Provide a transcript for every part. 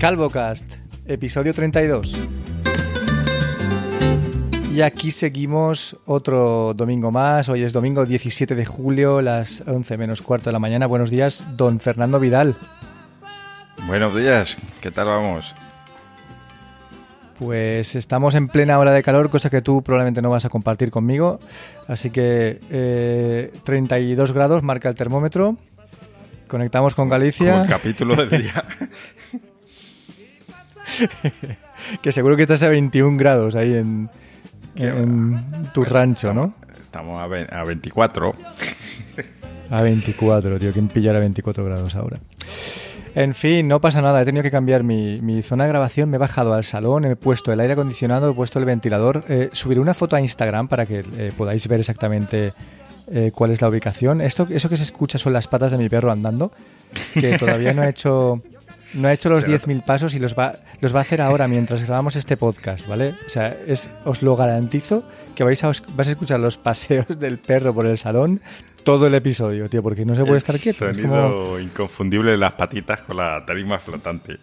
CalvoCast, episodio 32. Y aquí seguimos otro domingo más. Hoy es domingo 17 de julio, las 11 menos cuarto de la mañana. Buenos días, don Fernando Vidal. Buenos días, ¿qué tal vamos? Pues estamos en plena hora de calor, cosa que tú probablemente no vas a compartir conmigo. Así que eh, 32 grados marca el termómetro. Conectamos con Galicia. Como el capítulo del día. que seguro que estás a 21 grados ahí en, en tu rancho, ¿no? Estamos a, ve- a 24. A 24, tío. ¿Quién pillará 24 grados ahora? En fin, no pasa nada. He tenido que cambiar mi, mi zona de grabación. Me he bajado al salón, he puesto el aire acondicionado, he puesto el ventilador. Eh, subiré una foto a Instagram para que eh, podáis ver exactamente eh, cuál es la ubicación. Esto, eso que se escucha son las patas de mi perro andando, que todavía no ha hecho... No ha hecho los Será- 10.000 pasos y los va, los va a hacer ahora mientras grabamos este podcast, ¿vale? O sea, es, os lo garantizo que vais a, os- vais a escuchar los paseos del perro por el salón todo el episodio, tío, porque no se puede estar quieto. Sonido como- inconfundible de las patitas con la tarima flotante.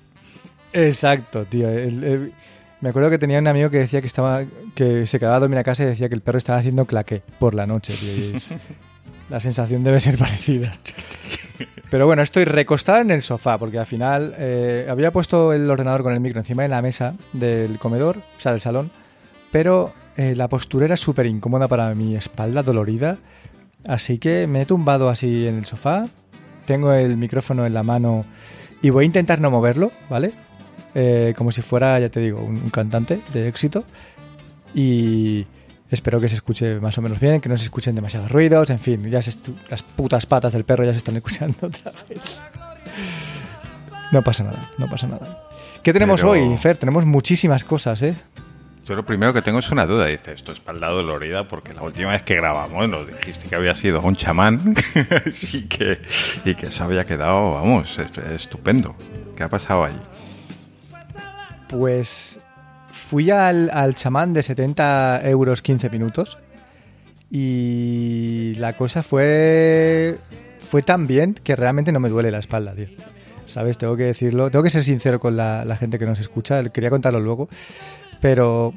Exacto, tío. El- el- Me acuerdo que tenía un amigo que decía que estaba que se quedaba a dormir a casa y decía que el perro estaba haciendo claqué por la noche, tío. y es- la sensación debe ser parecida. Pero bueno, estoy recostado en el sofá porque al final eh, había puesto el ordenador con el micro encima de la mesa del comedor, o sea, del salón, pero eh, la postura era súper incómoda para mi espalda dolorida, así que me he tumbado así en el sofá, tengo el micrófono en la mano y voy a intentar no moverlo, ¿vale? Eh, como si fuera, ya te digo, un cantante de éxito y espero que se escuche más o menos bien, que no se escuchen demasiados ruidos, en fin, ya se las putas patas del perro ya se están escuchando otra vez. No pasa nada, no pasa nada. ¿Qué tenemos Pero- hoy, Fer? Tenemos muchísimas cosas, ¿eh? Yo lo primero que tengo es una duda. Dice, esto es espalda dolorida porque la última vez que grabamos nos dijiste que había sido un chamán y, que, y que eso había quedado, vamos, es- estupendo. ¿Qué ha pasado allí? Pues fui al, al chamán de 70 euros 15 minutos y la cosa fue fue tan bien que realmente no me duele la espalda, tío. ¿Sabes? Tengo que decirlo. Tengo que ser sincero con la, gente que nos escucha. Quería contarlo luego. Pero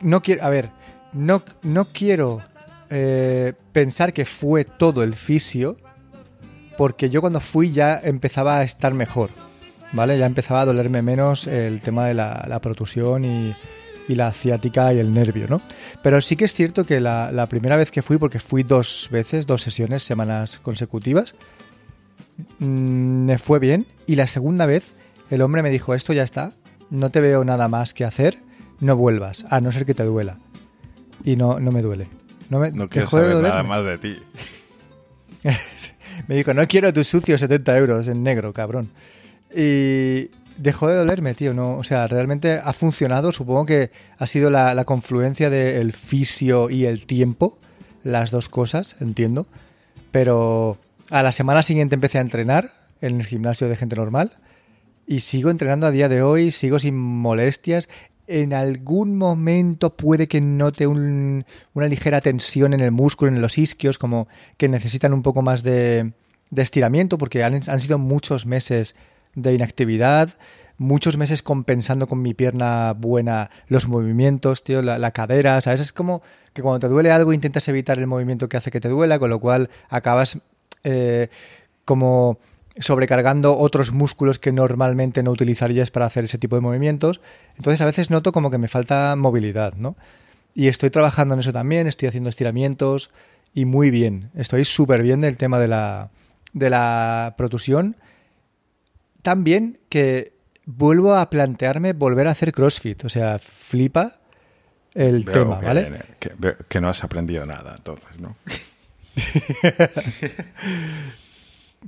no quiero... A ver, no, no quiero eh, pensar que fue todo el fisio porque yo cuando fui ya empezaba a estar mejor. ¿Vale? Ya empezaba a dolerme menos el tema de la, la protusión y, y la ciática y el nervio, ¿no? Pero sí que es cierto que la, la primera vez que fui, porque fui dos veces, dos sesiones, semanas consecutivas, mm, me fue bien. Y la segunda vez, el hombre me dijo, esto ya está, no te veo nada más que hacer, no vuelvas, a no ser que te duela. Y no, no me duele. No, me, No quiero saber nada más de ti. Me dijo, no quiero tus sucios 70 euros en negro, cabrón. Y dejó de dolerme, tío. No, o sea, realmente ha funcionado. Supongo que ha sido la, confluencia del fisio y el tiempo. Las dos cosas, entiendo. Pero a la semana siguiente empecé a entrenar en el gimnasio de gente normal. Y sigo entrenando a día de hoy, sigo sin molestias. En algún momento puede que note un- una ligera tensión en el músculo, en los isquios, como que necesitan un poco más de, estiramiento, porque han sido muchos meses de inactividad, muchos meses compensando con mi pierna buena los movimientos, tío, la, la cadera, ¿sabes? Es como que cuando te duele algo intentas evitar el movimiento que hace que te duela, con lo cual acabas eh, como sobrecargando otros músculos que normalmente no utilizarías para hacer ese tipo de movimientos. Entonces a veces noto como que me falta movilidad, ¿no? Y estoy trabajando en eso también, estoy haciendo estiramientos y muy bien. Estoy súper bien del tema de la, de la protusión. Tan bien que vuelvo a plantearme volver a hacer CrossFit. O sea, flipa el Veo tema, que- ¿vale? Que, no has aprendido nada, entonces, ¿no?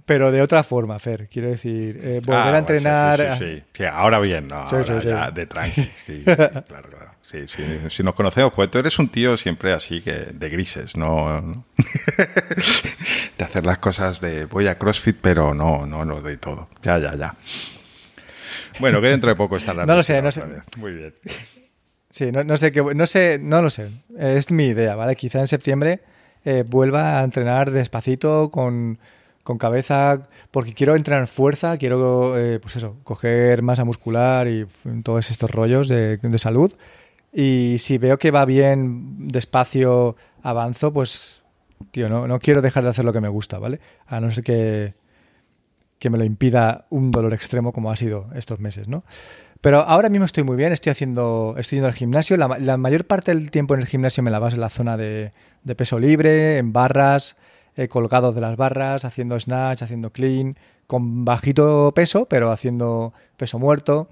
Pero de otra forma, Fer. Quiero decir, eh, volver Ah, a entrenar... Sí, sí, sí, sí. Sí, ahora bien, no. Ahora ya de tranqui. Sí, claro, claro. Sí, sí. Si nos conocemos, pues tú eres un tío siempre así que de grises, no. no. de hacer las cosas de voy a CrossFit, pero no, no lo doy todo. Ya, ya, ya. Bueno, que dentro de poco estará. No lo sé, no sé. Muy bien. Sí, no, no sé qué, no sé, no lo sé. Es mi idea, ¿vale? Quizá en septiembre eh, vuelva a entrenar despacito con, con cabeza, porque quiero entrenar fuerza, quiero, eh, pues eso, coger masa muscular y todos estos rollos de, de, salud. Y si veo que va bien, despacio, avanzo, pues, tío, no, no quiero dejar de hacer lo que me gusta, ¿vale? A no ser que, que me lo impida un dolor extremo como ha sido estos meses, ¿no? Pero ahora mismo estoy muy bien, estoy haciendo, estoy yendo al gimnasio. La, la mayor parte del tiempo en el gimnasio me la vas en la zona de, de peso libre, en barras, eh, colgado de las barras, haciendo snatch, haciendo clean, con bajito peso, pero haciendo peso muerto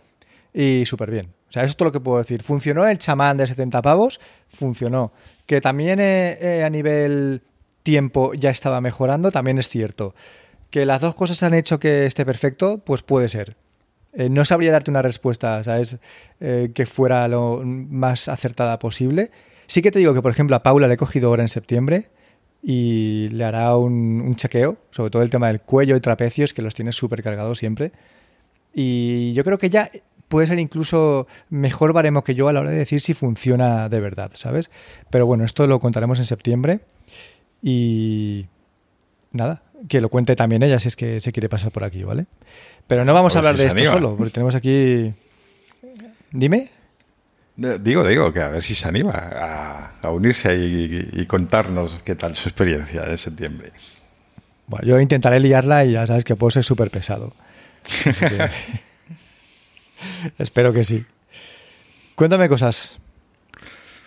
y súper bien. Sea, eso es todo lo que puedo decir. ¿Funcionó el chamán de 70 pavos? Funcionó. Que también eh, eh, a nivel tiempo ya estaba mejorando, también es cierto. Que las dos cosas han hecho que esté perfecto, pues puede ser. Eh, no sabría darte una respuesta, ¿sabes? Que fuera lo más acertada posible. Sí que te digo que, por ejemplo, a Paula le he cogido ahora en septiembre y le hará un chequeo, sobre todo el tema del cuello y trapecios, que los tiene súper cargados siempre. Y yo creo que ya puede ser incluso mejor baremo que yo a la hora de decir si funciona de verdad, ¿sabes? Pero bueno, esto lo contaremos en septiembre y nada, que lo cuente también ella si es que se quiere pasar por aquí, ¿vale? Pero no vamos a, hablar si de esto anima. solo, porque tenemos aquí... Dime. Digo, digo, que a ver si se anima a, a unirse y, y, contarnos qué tal su experiencia de septiembre. Bueno, yo intentaré liarla y ya sabes que puedo ser súper pesado. Que... Espero que sí. Cuéntame cosas.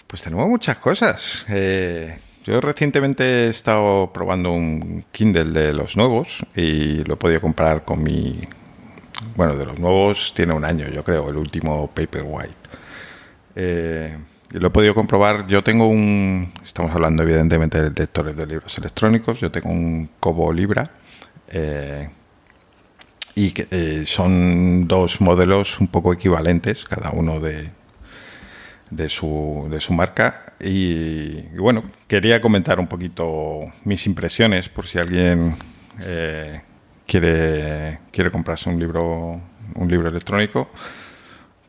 Pues tenemos muchas cosas. Eh, yo recientemente he estado probando un Kindle de los nuevos y lo he podido comprar con mi... Bueno, de los nuevos tiene un año, yo creo, el último Paperwhite. Eh, y lo he podido comprobar. Yo tengo un... Estamos hablando evidentemente de lectores de libros electrónicos. Yo tengo un Kobo Libra. Eh, y que, eh, son dos modelos un poco equivalentes, cada uno de, de, su, de su marca. Y, bueno, quería comentar un poquito mis impresiones por si alguien eh, quiere, quiere comprarse un libro, un libro electrónico.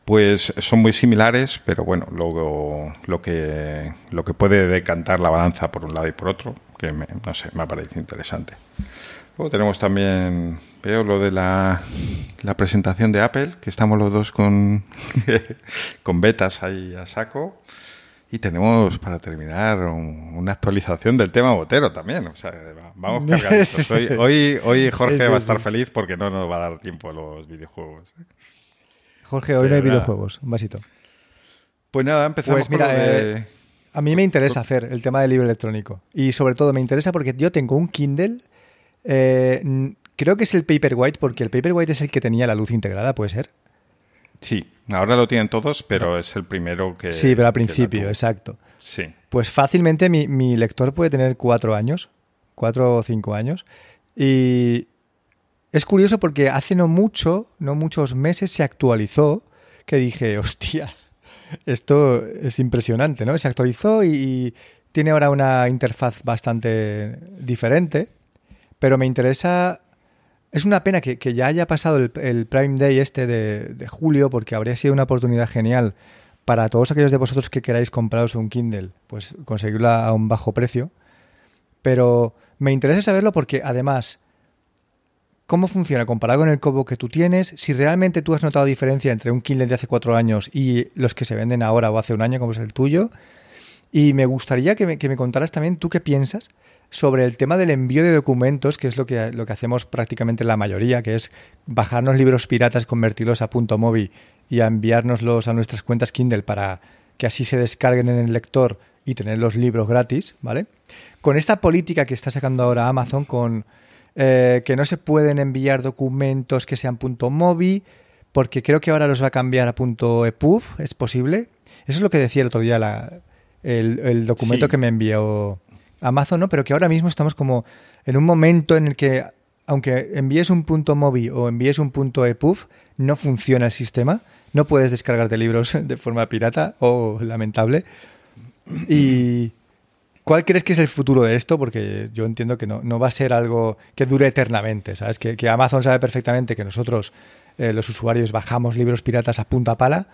Pues son muy similares, pero bueno, luego lo que, lo que puede decantar la balanza por un lado y por otro, que me, no sé, me parece interesante. Luego tenemos también, veo lo de la, la presentación de Apple, que estamos los dos con, con betas ahí a saco. Y tenemos, para terminar, un, una actualización del tema botero también. O sea, vamos cargaditos. Hoy, hoy, hoy Jorge sí, sí, va a estar sí. feliz porque no nos va a dar tiempo a los videojuegos. Jorge, hoy no hay videojuegos. Un vasito. Pues nada, empezamos pues mira, de... eh, a mí me interesa hacer el tema del libro electrónico. Y sobre todo me interesa porque yo tengo un Kindle. Eh, creo que es el Paperwhite porque el Paperwhite es el que tenía la luz integrada, ¿puede ser? Sí, ahora lo tienen todos, pero no. es el primero que... Sí, pero al principio, exacto. Sí. Pues fácilmente mi, mi, lector puede tener cuatro años, cuatro o cinco años. Y es curioso porque hace no mucho, no muchos meses se actualizó, que dije, hostia, esto es impresionante, ¿no? Se actualizó y, y tiene ahora una interfaz bastante diferente, pero me interesa es una pena que, ya haya pasado el, Prime Day este de, de, julio, porque habría sido una oportunidad genial para todos aquellos de vosotros que queráis compraros un Kindle, pues conseguirla a un bajo precio. Pero me interesa saberlo porque además, ¿cómo funciona comparado con el Kobo que tú tienes? Si realmente tú has notado diferencia entre un Kindle de hace cuatro años y los que se venden ahora o hace un año, como es el tuyo. Y me gustaría que me, que me contaras también tú qué piensas sobre el tema del envío de documentos, que es lo que, lo que hacemos prácticamente la mayoría, que es bajarnos libros piratas, convertirlos a punto móvil y a enviárnoslos a nuestras cuentas Kindle para que así se descarguen en el lector y tener los libros gratis, ¿vale? Con esta política que está sacando ahora Amazon, con eh, que no se pueden enviar documentos que sean punto móvil, porque creo que ahora los va a cambiar a punto EPUB, ¿es posible? Eso es lo que decía el otro día la, el, el, documento sí. que me envió Amazon, ¿no? Pero que ahora mismo estamos como en un momento en el que, aunque envíes un punto móvil o envíes un punto EPUB, no funciona el sistema. No puedes descargarte libros de forma pirata o lamentable. Y. ¿Cuál crees que es el futuro de esto? Porque yo entiendo que no, no va a ser algo que dure eternamente, ¿sabes? Que, que Amazon sabe perfectamente que nosotros, eh, los usuarios, bajamos libros piratas a punta pala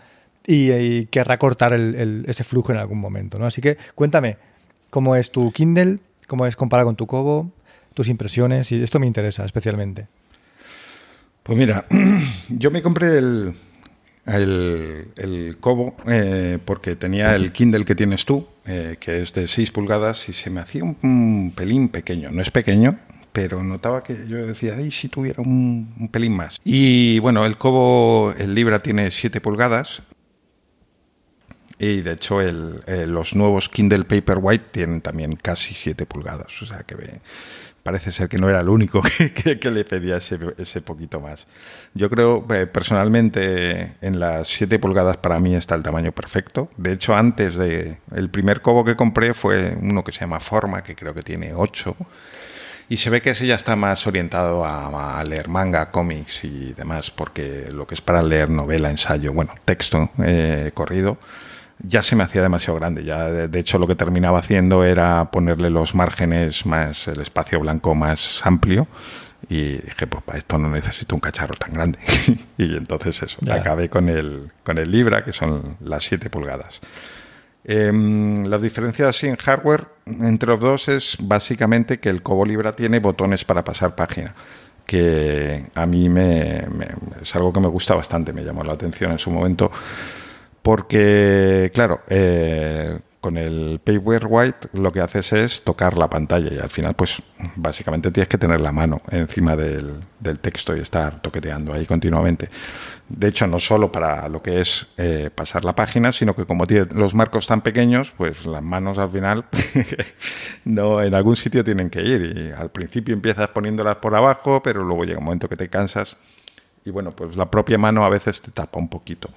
y, y querrá cortar el, ese flujo en algún momento, ¿no? Así que cuéntame, cómo es tu Kindle, cómo es comparado con tu Kobo, tus impresiones y esto me interesa especialmente. Pues mira, yo me compré el, el, Kobo eh, porque tenía el Kindle que tienes tú, eh, que es de 6 pulgadas, y se me hacía un, pelín pequeño. No es pequeño, pero notaba que yo decía, ay, si tuviera un, pelín más. Y bueno, el Kobo, el Libra tiene 7 pulgadas. Y de hecho, eh, los nuevos Kindle Paperwhite tienen también casi 7 pulgadas. O sea que parece ser que no era el único que, le pedía ese, poquito más. Yo creo, eh, personalmente, en las 7 pulgadas para mí está el tamaño perfecto. De hecho, antes de... El primer cobo que compré fue uno que se llama Forma, que creo que tiene 8. Y se ve que ese ya está más orientado a, leer manga, cómics y demás, porque lo que es para leer novela, ensayo, bueno, texto eh, corrido, ya se me hacía demasiado grande. Ya, de, hecho, lo que terminaba haciendo era ponerle los márgenes más, el espacio blanco más amplio. Y dije, pues para esto no necesito un cacharro tan grande. y entonces eso, acabé con el, con el Libra, que son las 7 pulgadas. Em, las diferencias en hardware entre los dos es básicamente que el Cobo Libra tiene botones para pasar página, que a mí me, es algo que me gusta bastante, me llamó la atención en su momento porque, claro, eh, con el Paperwhite lo que haces es tocar la pantalla y al final, pues básicamente tienes que tener la mano encima del, texto y estar toqueteando ahí continuamente. De hecho, no solo para lo que es eh, pasar la página, sino que como los marcos tan pequeños, pues las manos al final no en algún sitio tienen que ir. Y al principio empiezas poniéndolas por abajo, pero luego llega un momento que te cansas y bueno, pues la propia mano a veces te tapa un poquito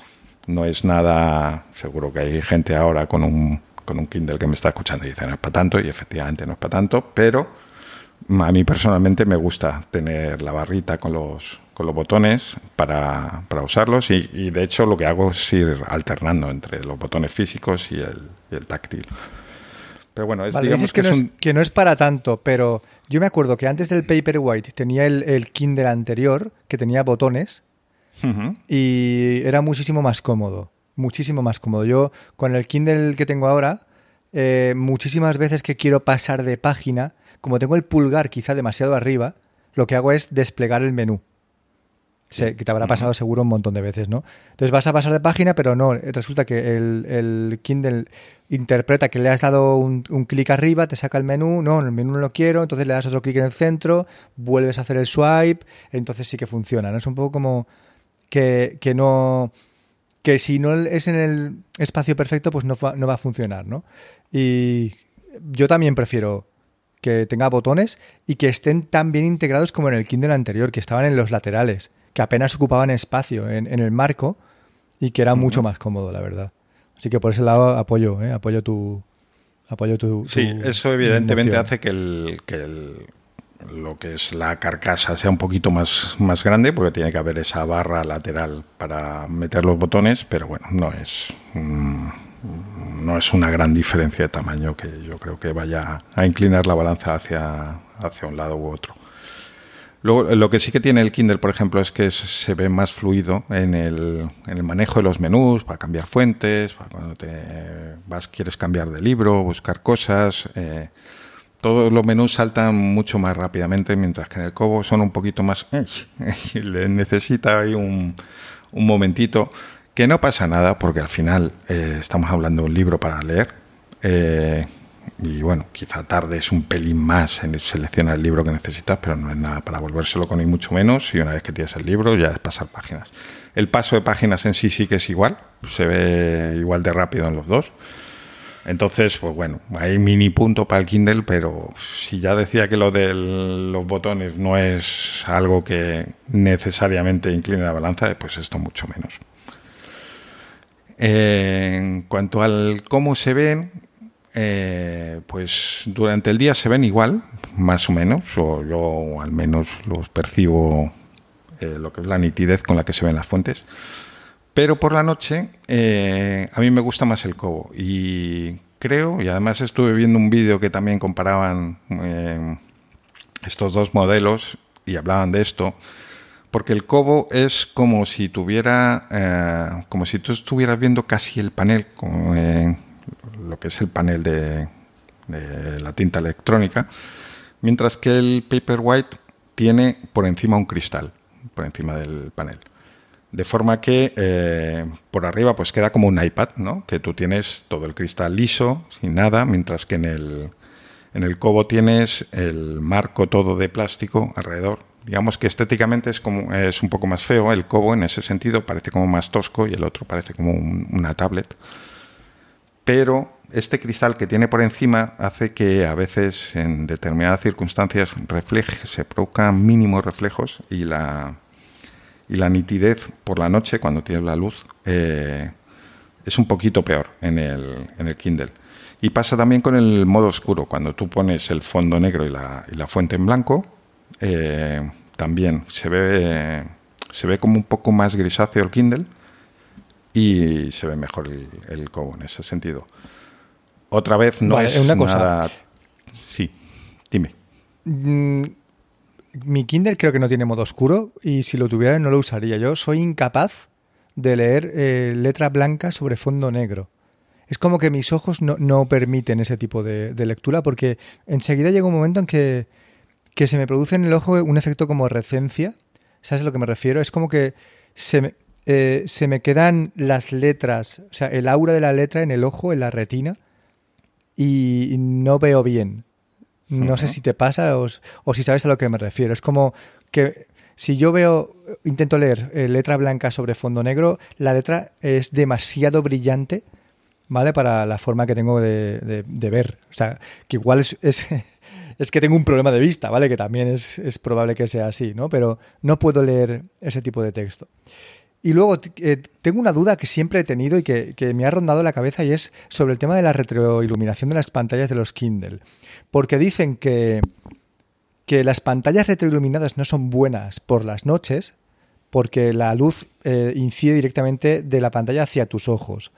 no es nada, seguro que hay gente ahora con un, con un Kindle que me está escuchando y dice, no es para tanto, y efectivamente no es para tanto, pero a mí personalmente me gusta tener la barrita con los, con los botones para, para usarlos y, de hecho lo que hago es ir alternando entre los botones físicos y el, el táctil. Pero bueno, es, digamos que, no es, que, no es, para tanto, pero yo me acuerdo que antes del Paperwhite tenía el, el Kindle anterior que tenía botones y era muchísimo más cómodo, muchísimo más cómodo. Yo con el Kindle que tengo ahora, eh, muchísimas veces que quiero pasar de página, como tengo el pulgar quizá demasiado arriba, lo que hago es desplegar el menú. que te habrá pasado seguro un montón de veces, ¿no? Entonces vas a pasar de página, pero no, resulta que el, Kindle interpreta que le has dado un, un clic arriba, te saca el menú, no, el menú no lo quiero, entonces le das otro clic en el centro, vuelves a hacer el swipe, entonces sí que funciona, ¿no? Es un poco como que, que no que si no es en el espacio perfecto, pues no va, no va a funcionar, ¿no? Y yo también prefiero que tenga botones y que estén tan bien integrados como en el Kindle anterior, que estaban en los laterales, que apenas ocupaban espacio en, el marco y que era mucho más cómodo, la verdad. Así que por ese lado apoyo, ¿eh? apoyo tu, apoyo tu. Sí, eso evidentemente hace que el, que el, lo que es la carcasa sea un poquito más, más grande, porque tiene que haber esa barra lateral para meter los botones, pero bueno, no es, mm, no es una gran diferencia de tamaño que yo creo que vaya a inclinar la balanza hacia, hacia un lado u otro. Luego, lo que sí que tiene el Kindle, por ejemplo, es que se ve más fluido en el, en el manejo de los menús, para cambiar fuentes, para cuando te vas, quieres cambiar de libro, buscar cosas. Eh, todos los menús saltan mucho más rápidamente, mientras que en el Cobo son un poquito más... Le necesita ahí un, un, momentito, que no pasa nada, porque al final eh, estamos hablando de un libro para leer. Eh, y bueno, quizá tardes un pelín más en seleccionar el libro que necesitas, pero no es nada para volvérselo con ni mucho menos. Y una vez que tienes el libro, ya es pasar páginas. El paso de páginas en sí sí que es igual, se ve igual de rápido en los dos. Entonces, pues bueno, hay mini punto para el Kindle, pero si ya decía que lo de los botones no es algo que necesariamente incline la balanza, pues esto mucho menos. en cuanto al cómo se ven, eh, pues durante el día se ven igual, más o menos, o yo al menos los percibo eh, lo que es la nitidez con la que se ven las fuentes. Pero por la noche eh, a mí me gusta más el cobo y creo, y además estuve viendo un vídeo que también comparaban eh, estos dos modelos y hablaban de esto, porque el cobo es como si tuviera, eh, como si tú estuvieras viendo casi el panel, lo que es el panel de, de la tinta electrónica, mientras que el Paperwhite tiene por encima un cristal, por encima del panel. De forma que eh, por arriba pues queda como un iPad, ¿no? Que tú tienes todo el cristal liso, sin nada, mientras que en el, en el Cobo tienes el marco todo de plástico alrededor. Digamos que estéticamente es, como, es un poco más feo el Cobo en ese sentido, parece como más tosco y el otro parece como una tablet. Pero este cristal que tiene por encima hace que a veces en determinadas circunstancias refleje, se produzcan mínimos reflejos y la, y la nitidez por la noche, cuando tienes la luz, eh, es un poquito peor en el, en el Kindle. Y pasa también con el modo oscuro, cuando tú pones el fondo negro y la, y la fuente en blanco, eh, también se ve, se ve como un poco más grisáceo el Kindle y se ve mejor el, el Kobo en ese sentido. Otra vez no es una cosa. Sí, dime. Mi Kindle creo que no tiene modo oscuro y si lo tuviera no lo usaría. Yo soy incapaz de leer eh, letra blanca sobre fondo negro. Es como que mis ojos no, permiten ese tipo de, lectura porque enseguida llega un momento en que, se me produce en el ojo un efecto como recencia. ¿Sabes a lo que me refiero? Es como que se me, eh, se me quedan las letras, o sea, el aura de la letra en el ojo, en la retina, y no veo bien. No sé si te pasa o, si sabes a lo que me refiero. Es como que si yo veo, intento leer eh, letra blanca sobre fondo negro, la letra es demasiado brillante, ¿vale? Para la forma que tengo de, ver. O sea, que igual es, es, que tengo un problema de vista, ¿vale? Que también es, es probable que sea así, ¿no? Pero no puedo leer ese tipo de texto. Y luego eh, tengo una duda que siempre he tenido y que, me ha rondado la cabeza y es sobre el tema de la retroiluminación de las pantallas de los Kindle. Porque dicen que, que las pantallas retroiluminadas no son buenas por las noches porque la luz eh, incide directamente de la pantalla hacia tus ojos.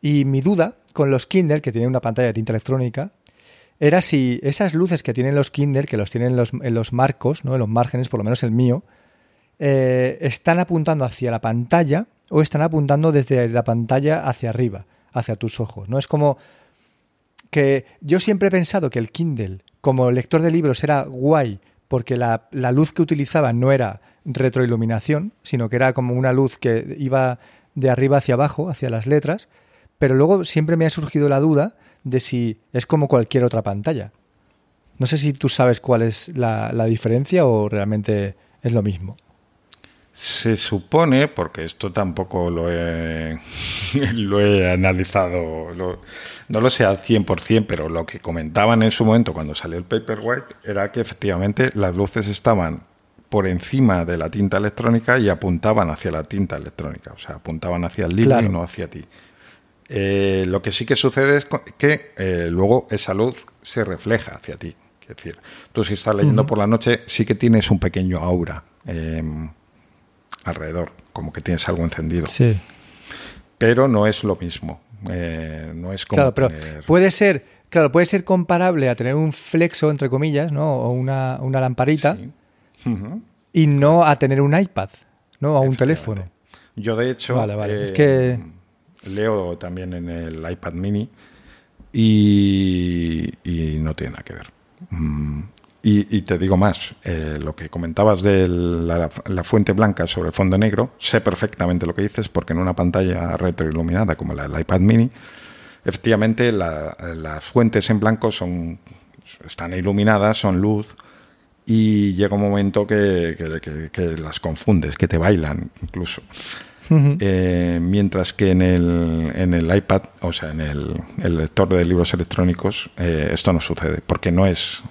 Y mi duda con los Kindle, que tienen una pantalla de tinta electrónica, era si esas luces que tienen los Kindle, que los tienen en los, en los marcos, ¿no? en los márgenes, por lo menos el mío, eh, están apuntando hacia la pantalla o están apuntando desde la pantalla hacia arriba, hacia tus ojos. ¿no? Es como que yo siempre he pensado que el Kindle, como lector de libros, era guay porque la, luz que utilizaba no era retroiluminación, sino que era como una luz que iba de arriba hacia abajo, hacia las letras, pero luego siempre me ha surgido la duda de si es como cualquier otra pantalla. No sé si tú sabes cuál es la diferencia o realmente es lo mismo. Se supone, porque esto tampoco lo he, lo he analizado, no lo sé al 100%, pero lo que comentaban en su momento cuando salió el Paperwhite era que efectivamente las luces estaban por encima de la tinta electrónica y apuntaban hacia la tinta electrónica, o sea, apuntaban hacia el libro y no hacia ti. Eh, lo que sí que sucede es que eh, luego esa luz se refleja hacia ti. Es decir, tú si estás leyendo por la noche sí que tienes un pequeño aura. Em, alrededor, como que tienes algo encendido. Sí. Pero no es lo mismo. Eh, no es como claro, pero puede ser, claro, puede ser comparable a tener un flexo, entre comillas, ¿no? O una, lamparita, y no a tener un iPad, ¿no? A un teléfono. Yo, de hecho, vale, vale. es que... Eh, leo también en el iPad mini y, y no tiene nada que ver. Mm, y, te digo más, eh, lo que comentabas de la, fuente blanca sobre el fondo negro, sé perfectamente lo que dices porque en una pantalla retroiluminada como la del iPad mini, efectivamente las fuentes en blanco son, están iluminadas, son luz y llega un momento que, las confundes, que te bailan incluso. Eh, mientras que en el, en el iPad, o sea, en el, lector de libros electrónicos, eh, esto no sucede, porque no es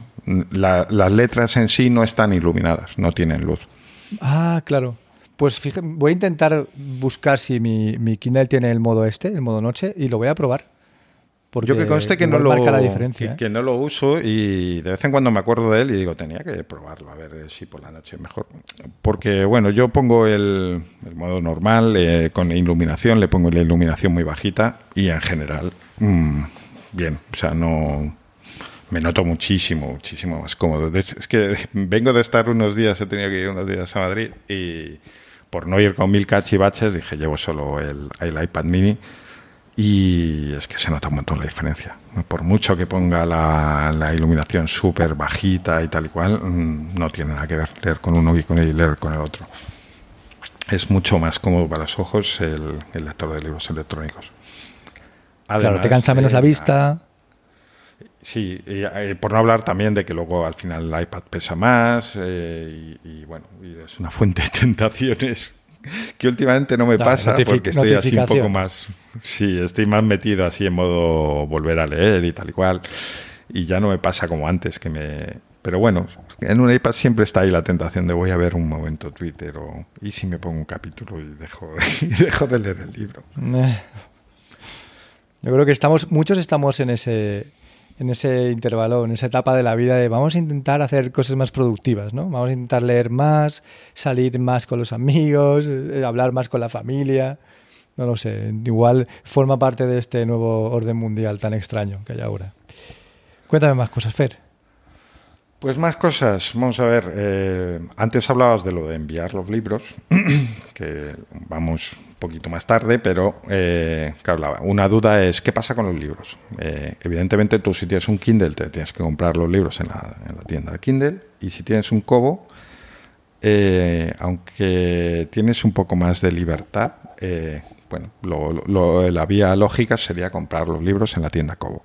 las letras en sí no están iluminadas, no tienen luz. Ah, claro. Pues fíjate, voy a intentar buscar si mi, mi, Kindle tiene el modo este, el modo noche, y lo voy a probar. Porque Yo que conste que no, lo, marca la diferencia, que, ¿eh? no lo uso y de vez en cuando me acuerdo de él y digo, tenía que probarlo, a ver si por la noche mejor. Porque, bueno, yo pongo el, modo normal, eh, con iluminación, le pongo la iluminación muy bajita y en general, mm, bien, o sea, no, me noto muchísimo, muchísimo más cómodo. es que vengo de estar unos días, he tenido que ir unos días a Madrid y por no ir con mil cachivaches dije llevo solo el, iPad mini Y es que se nota un montón la diferencia. Por mucho que ponga la, la iluminación súper bajita y tal y cual, mm, no tiene nada que ver leer con uno y, con el, leer con el otro. Es mucho más cómodo para los ojos el, el lector de libros electrónicos. claro, te cansa menos la eh, vista. Sí, y, eh, por no hablar también de que luego al final el iPad pesa más eh, y, bueno, es una fuente de tentaciones que últimamente no me pasa porque estoy así un poco más, sí, estoy más metido así en modo volver a leer y tal y cual y ya no me pasa como antes que me, pero bueno, en un iPad siempre está ahí la tentación de voy a ver un momento Twitter o y si me pongo un capítulo y dejo, y dejo de leer el libro. Yo creo que estamos, muchos estamos en ese en ese intervalo, en esa etapa de la vida de vamos a intentar hacer cosas más productivas, ¿no? Vamos a intentar leer más, salir más con los amigos, eh, hablar más con la familia. No lo sé, igual forma parte de este nuevo orden mundial tan extraño que hay ahora. Cuéntame más cosas, Fer. Pues más cosas. Vamos a ver. Eh, antes hablabas de lo de enviar los libros, que vamos poquito más tarde, pero eh, claro, una duda es qué pasa con los libros. Eh, evidentemente tú si tienes un Kindle te tienes que comprar los libros en la, tienda de Kindle y si tienes un Kobo, eh, aunque tienes un poco más de libertad, bueno, la vía lógica sería comprar los libros en la tienda Kobo.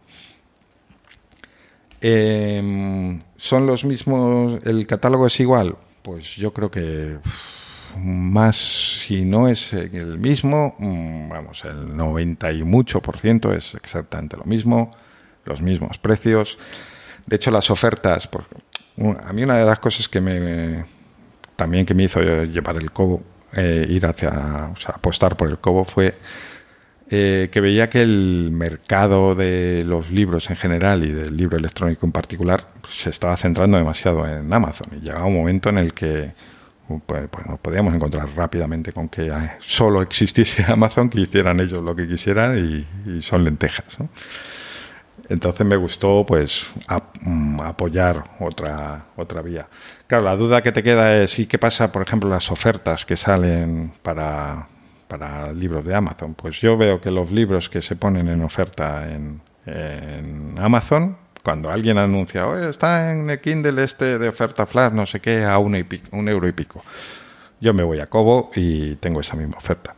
Em, ¿Son los mismos? ¿El catálogo es igual? Pues yo creo que más, si no es el mismo, mm, vamos, el 90 y mucho por ciento es exactamente lo mismo, los mismos precios. De hecho, las ofertas, a mí una de las cosas que me también que me hizo llevar el cobo, eh, ir hacia, apostar por el cobo fue eh, que veía que el mercado de los libros en general y del libro electrónico en particular se estaba centrando demasiado en Amazon y llegaba un momento en el que pues, pues, nos podíamos encontrar rápidamente con que solo existiese Amazon, que hicieran ellos lo que quisieran y, son lentejas. Entonces me gustó pues mm, apoyar otra, otra vía. Claro, la duda que te queda es ¿y qué pasa, por ejemplo, las ofertas que salen para, para libros de Amazon? Pues yo veo que los libros que se ponen en oferta en, en Amazon cuando alguien anuncia, Oye, está en el Kindle este de oferta flash, no sé qué, a un, un euro y pico. Yo me voy a Cobo y tengo esa misma oferta.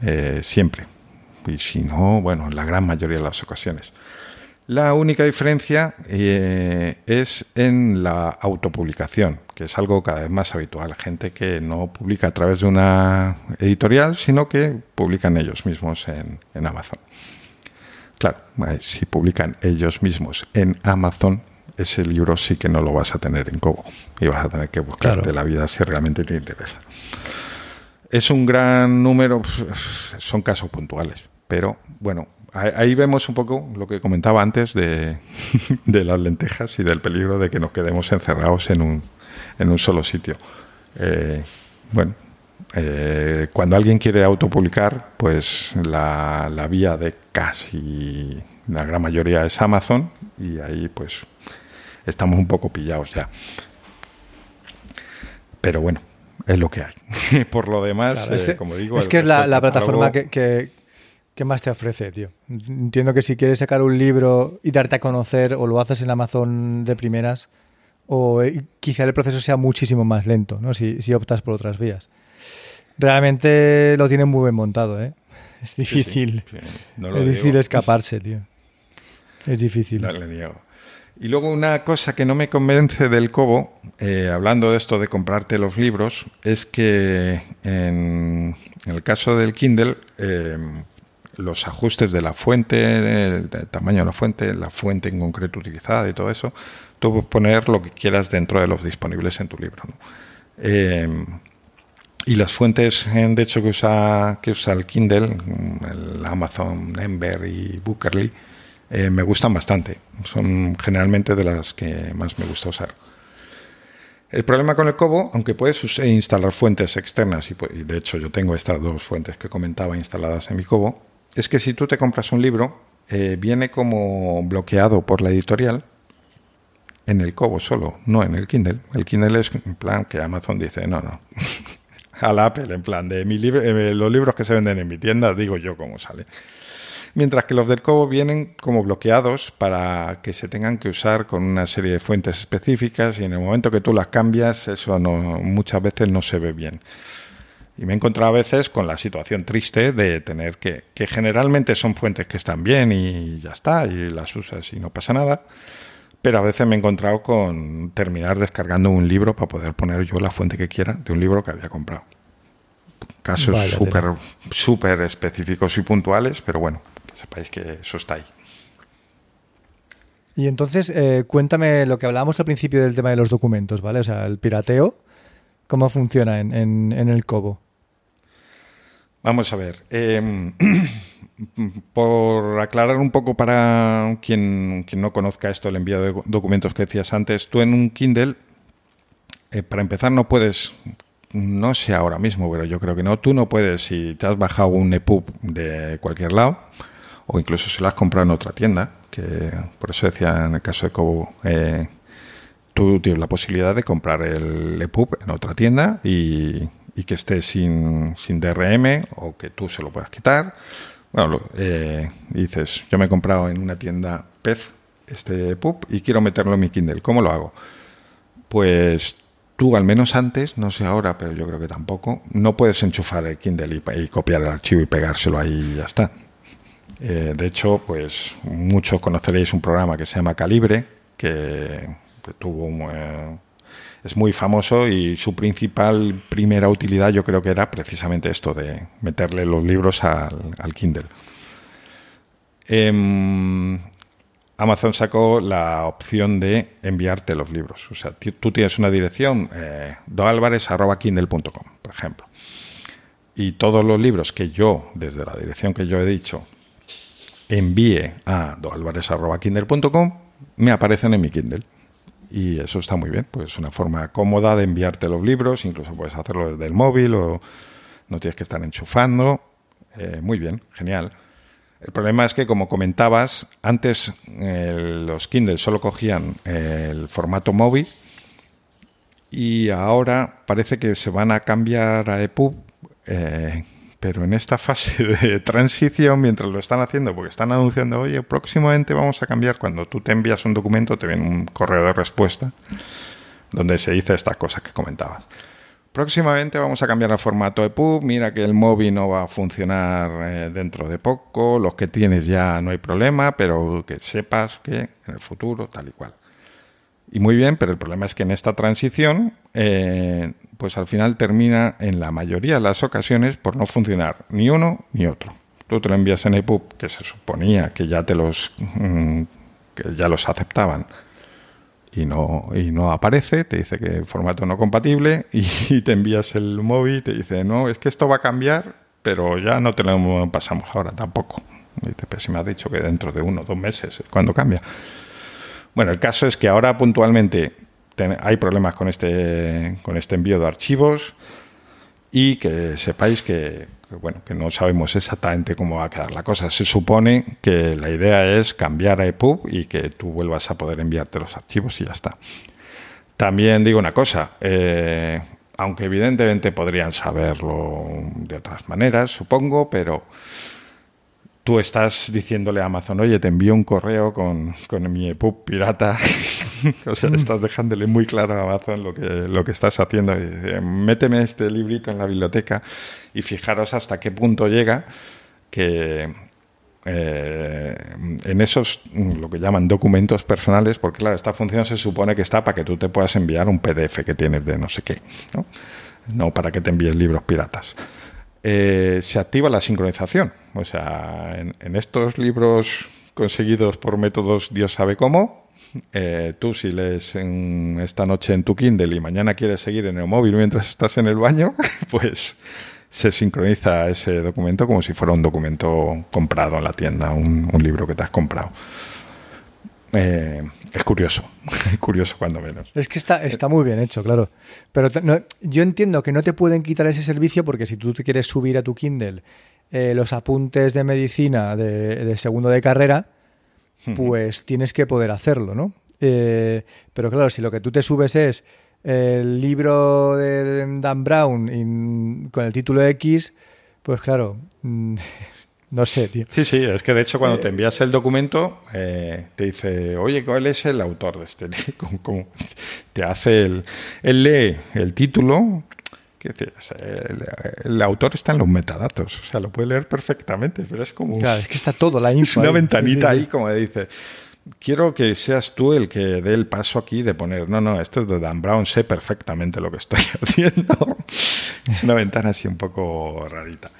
Eh, siempre. Y si no, bueno, en la gran mayoría de las ocasiones. La única diferencia eh, es en la autopublicación, que es algo cada vez más habitual. Gente que no publica a través de una editorial, sino que publican ellos mismos en Amazon. Claro, si publican ellos mismos en Amazon, ese libro sí que no lo vas a tener en Kobo y vas a tener que buscarte la vida si realmente te interesa. Es un gran número, son casos puntuales, pero bueno, ahí vemos un poco lo que comentaba antes de, las lentejas y del peligro de que nos quedemos encerrados en un, en un solo sitio. Eh, bueno, eh, cuando alguien quiere autopublicar, pues la, la, vía de casi la gran mayoría es Amazon y ahí pues estamos un poco pillados ya. Pero bueno, es lo que hay. Por lo demás, eh, como digo... Es que es la, plataforma que, que, más te ofrece, tío. Entiendo que si quieres sacar un libro y darte a conocer o lo haces en Amazon de primeras, o eh, quizá el proceso sea muchísimo más lento, ¿no? Si, si optas por otras vías. Realmente lo tienen muy bien montado, ¿eh? Es difícil. es difícil escaparse, tío. Es difícil. Y luego una cosa que no me convence del Cobo, eh, hablando de esto de comprarte los libros, es que en, el caso del Kindle, eh, los ajustes de la fuente, el, tamaño de la fuente, la fuente en concreto utilizada y todo eso, tú puedes poner lo que quieras dentro de los disponibles en tu libro. ¿no? Eh, y las fuentes, de hecho, que usa, que usa el Kindle, el Amazon Ember y Bookerly, eh, me gustan bastante. Son generalmente de las que más me gusta usar. El problema con el Kobo, aunque puedes instalar fuentes externas, y, de hecho yo tengo estas dos fuentes que comentaba instaladas en mi Kobo, es que si tú te compras un libro, eh, viene como bloqueado por la editorial en el Kobo solo, no en el Kindle. El Kindle es en plan que Amazon dice, no, no, al Apple, en plan de mi eh, los libros que se venden en mi tienda, digo yo cómo sale. Mientras que los del Kobo vienen como bloqueados para que se tengan que usar con una serie de fuentes específicas y en el momento que tú las cambias, eso no, muchas veces no se ve bien. Y me he encontrado a veces con la situación triste de tener que, que generalmente son fuentes que están bien y ya está, y las usas y no pasa nada. Pero a veces me he encontrado con terminar descargando un libro para poder poner yo la fuente que quiera de un libro que había comprado. Casos súper súper específicos y puntuales, pero bueno, que sepáis que eso está ahí. Y entonces, eh, cuéntame lo que hablábamos al principio del tema de los documentos, ¿vale? O sea, el pirateo, ¿cómo funciona en, en, el Cobo? Vamos a ver. Em, por aclarar un poco para quien, no conozca esto, el envío de documentos que decías antes, tú en un Kindle, eh, para empezar, no puedes no sé ahora mismo, pero yo creo que no. Tú no puedes, si te has bajado un EPUB de cualquier lado, o incluso si lo has comprado en otra tienda, que por eso decía en el caso de Kobo, eh, tú tienes la posibilidad de comprar el EPUB en otra tienda y, que esté sin, sin, DRM o que tú se lo puedas quitar. Bueno, eh, dices, yo me he comprado en una tienda Pez este EPUB y quiero meterlo en mi Kindle. ¿Cómo lo hago? Pues tú, al menos antes, no sé ahora, pero yo creo que tampoco, no puedes enchufar el Kindle y, copiar el archivo y pegárselo ahí y ya está. Eh, de hecho, pues muchos conoceréis un programa que se llama Calibre, que tuvo eh, es muy famoso y su principal primera utilidad yo creo que era precisamente esto de meterle los libros al, Kindle. Em, Amazon sacó la opción de enviarte los libros. O sea, tú tienes una dirección, eh, doalvarez.kindle.com, por ejemplo. Y todos los libros que yo, desde la dirección que yo he dicho, envíe a doalvarez.kindle.com, me aparecen en mi Kindle. Y eso está muy bien, pues es una forma cómoda de enviarte los libros, incluso puedes hacerlo desde el móvil o no tienes que estar enchufando. Eh, muy bien, genial. El problema es que, como comentabas, antes eh, los Kindle solo cogían eh, el formato móvil y ahora parece que se van a cambiar a EPUB, pero en esta fase de transición, mientras lo están haciendo, porque están anunciando, oye, próximamente vamos a cambiar, cuando tú te envías un documento, te viene un correo de respuesta donde se dice estas cosas que comentabas. Próximamente vamos a cambiar el formato de pub. Mira que el móvil no va a funcionar eh, dentro de poco. Los que tienes ya no hay problema, pero que sepas que en el futuro tal y cual. Y muy bien, pero el problema es que en esta transición, eh, pues al final termina en la mayoría de las ocasiones por no funcionar ni uno ni otro. Tú te lo envías en EPUB, que se suponía que ya te los mm, que ya los aceptaban y no, y no aparece, te dice que formato no compatible y te envías el móvil y te dice, no, es que esto va a cambiar, pero ya no te lo pasamos ahora tampoco. Y te, pues si me has dicho que dentro de uno o dos meses es cuando cambia. Bueno, el caso es que ahora puntualmente hay problemas con este, con este envío de archivos y que sepáis que, bueno, que no sabemos exactamente cómo va a quedar la cosa. Se supone que la idea es cambiar a EPUB y que tú vuelvas a poder enviarte los archivos y ya está. También digo una cosa, eh, aunque evidentemente podrían saberlo de otras maneras, supongo, pero tú estás diciéndole a Amazon, oye, te envío un correo con, con mi EPUB pirata. o sea, estás dejándole muy claro a Amazon lo que, lo que estás haciendo. méteme este librito en la biblioteca y fijaros hasta qué punto llega que eh, en esos, lo que llaman documentos personales, porque claro, esta función se supone que está para que tú te puedas enviar un PDF que tienes de no sé qué, no, no para que te envíes libros piratas. Eh, se activa la sincronización. O sea, en, estos libros conseguidos por métodos Dios sabe cómo, eh, tú si lees esta noche en tu Kindle y mañana quieres seguir en el móvil mientras estás en el baño, pues se sincroniza ese documento como si fuera un documento comprado en la tienda, un libro que te has comprado. Eh, es curioso, curioso cuando menos. Es que está, está muy bien hecho, claro. Pero yo entiendo que no te pueden quitar ese servicio porque si tú te quieres subir a tu Kindle eh, los apuntes de medicina de, segundo de carrera, pues tienes que poder hacerlo, ¿no? Eh, pero claro, si lo que tú te subes es el libro de Dan Brown con el título X, pues claro, mm, No sé, tío. Sí, sí, es que de hecho cuando te envías el documento eh, te dice, oye, ¿cuál es el autor de este libro? te hace el... Él lee el título, el, el, autor está en los metadatos, o sea, lo puede leer perfectamente, pero es como... Claro, es que está todo la info. Es una ventanita ahí como dice, quiero que seas tú el que dé el paso aquí de poner, no, no, esto es de Dan Brown, sé perfectamente lo que estoy haciendo. es una ventana así un poco rarita.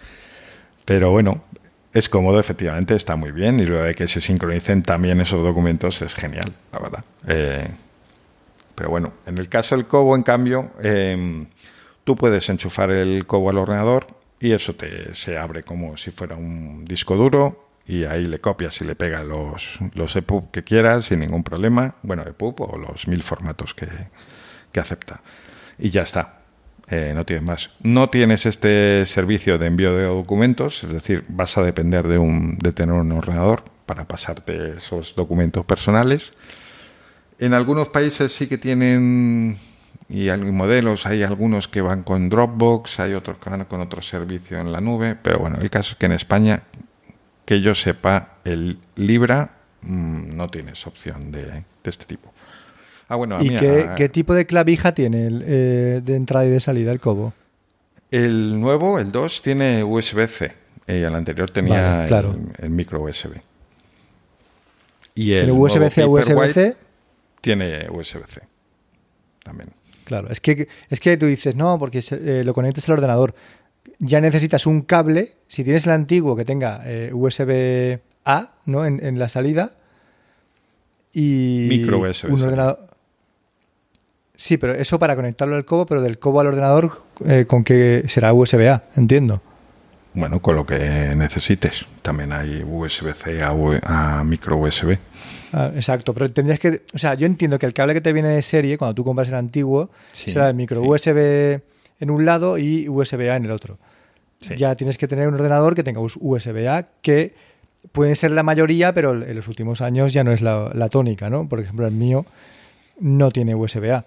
Pero bueno, es cómodo, efectivamente, está muy bien. Y lo de que se sincronicen también esos documentos es genial, la verdad. Eh, pero bueno, en el caso del Cobo, en cambio, em, tú puedes enchufar el Cobo al ordenador y eso te, se abre como si fuera un disco duro y ahí le copias y le pegas los, los EPUB que quieras sin ningún problema. Bueno, EPUB o los mil formatos que, que acepta. Y ya está. Eh, no tienes más. No tienes este servicio de envío de documentos, es decir, vas a depender de, un, de tener un ordenador para pasarte esos documentos personales. En algunos países sí que tienen y hay modelos, hay algunos que van con Dropbox, hay otros que van con otro servicio en la nube, pero bueno, el caso es que en España que yo sepa, el Libra mm, no tienes opción de, este tipo. Ah, bueno, ¿Y qué, tipo de clavija tiene el, eh, de entrada y de salida el Cobo? El nuevo, el 2, tiene USB-C. Y el anterior tenía el, micro USB. Y el ¿Tiene USB-C a USB-C? Tiene USB-C también. Claro, es que, es que tú dices, no, porque eh, lo conectas al ordenador ya necesitas un cable, si tienes el antiguo que tenga eh, USB A ¿no? En, la salida y micro USB. Un ordenador. Sí, pero eso para conectarlo al cobo, pero del cobo al ordenador, eh, ¿con qué será USB A? Entiendo. Bueno, con lo que necesites. También hay USB-C a, micro USB. Ah, exacto, pero tendrías que. O sea, yo entiendo que el cable que te viene de serie, cuando tú compras el antiguo, será el micro USB en un lado y USB-A en el otro. Ya tienes que tener un ordenador que tenga USB-A, que pueden ser la mayoría, pero en los últimos años ya no es la, tónica, ¿no? Por ejemplo, el mío no tiene USB-A.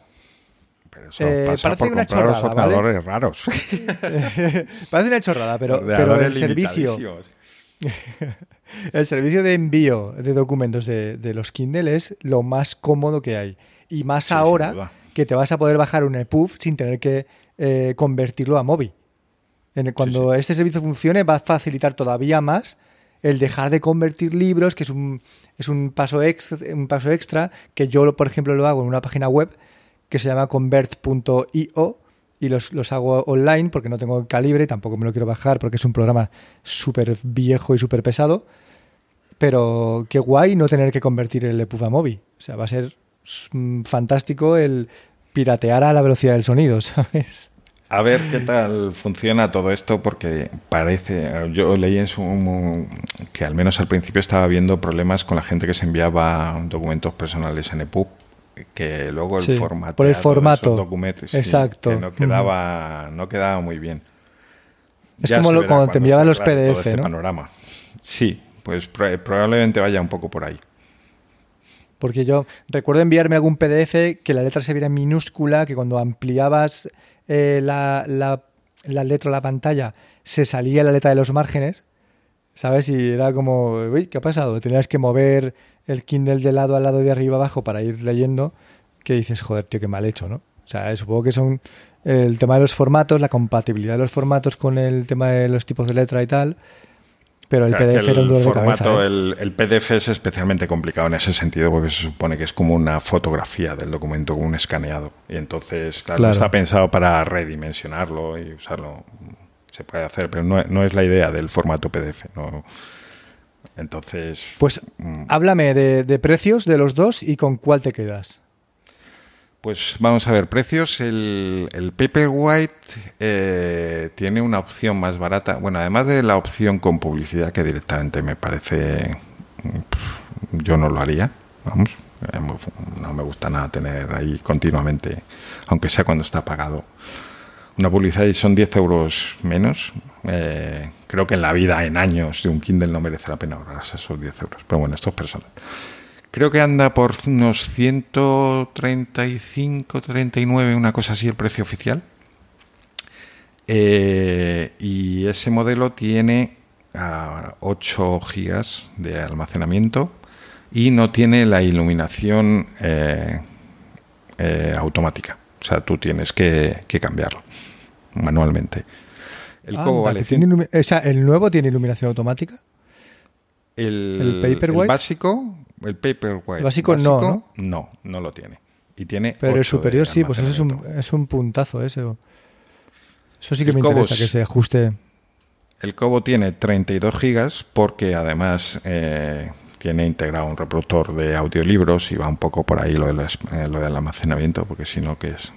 Pero eso eh, pasa parece por una chorrada, raros. parece una chorrada, pero, pero el servicio... el servicio de envío de documentos de, los Kindle es lo más cómodo que hay. Y más ahora que te vas a poder bajar un EPUB sin tener que eh, convertirlo a móvil. cuando este servicio funcione va a facilitar todavía más el dejar de convertir libros, que es un, es un, paso, extra, un paso extra, que yo, por ejemplo, lo hago en una página web que se llama convert.io y los, los, hago online porque no tengo calibre, tampoco me lo quiero bajar porque es un programa súper viejo y súper pesado. Pero qué guay no tener que convertir el EPUB a móvil. O sea, va a ser mm, fantástico el piratear a la velocidad del sonido, ¿sabes? A ver qué tal funciona todo esto, porque parece, yo leí en su que al menos al principio estaba habiendo problemas con la gente que se enviaba documentos personales en EPUB, que luego el formato por el formato documentos exacto no quedaba no quedaba muy bien. Es como cuando te enviaban los PDF, este ¿no? Panorama. Sí, pues probablemente vaya un poco por ahí. Porque yo recuerdo enviarme algún PDF que la letra se viera minúscula, que cuando ampliabas eh, la, la, letra o la pantalla se salía la letra de los márgenes, ¿sabes? Y era como, uy, ¿qué ha pasado? Tenías que mover el Kindle de lado a lado de arriba abajo para ir leyendo, que dices, joder, tío, qué mal hecho, ¿no? O sea, supongo que son el tema de los formatos, la compatibilidad de los formatos con el tema de los tipos de letra y tal, pero el PDF era un dolor de cabeza. ¿eh? El, PDF es especialmente complicado en ese sentido porque se supone que es como una fotografía del documento, como un escaneado. Y entonces, claro, está pensado para redimensionarlo y usarlo. Se puede hacer, pero no, es la idea del formato PDF. No. Entonces. Pues mm. háblame de, de precios de los dos y con cuál te quedas. Pues vamos a ver, precios. El, el Paperwhite eh, tiene una opción más barata. Bueno, además de la opción con publicidad, que directamente me parece. Yo no lo haría. Vamos. No me gusta nada tener ahí continuamente, aunque sea cuando está pagado. Una publicidad y son 10 euros menos. Eh, creo que en la vida, en años de un Kindle, no merece la pena ahorrarse esos 10 euros. Pero bueno, esto es personal. Creo que anda por unos 135, 39, una cosa así el precio oficial. Eh, y ese modelo tiene a 8 gigas de almacenamiento y no tiene la iluminación eh, eh, automática. O sea, tú tienes que, cambiarlo manualmente. El ¿El nuevo tiene iluminación automática? El, Paperwhite? básico, el Paperwhite. básico, no, ¿no? No, no lo tiene. Y tiene Pero el superior sí, pues eso es un, es un puntazo ese. Eso sí que me interesa que se ajuste. El Cobo tiene 32 gigas porque además eh, tiene integrado un reproductor de audiolibros y va un poco por ahí lo, eh, lo del almacenamiento, porque si no, que es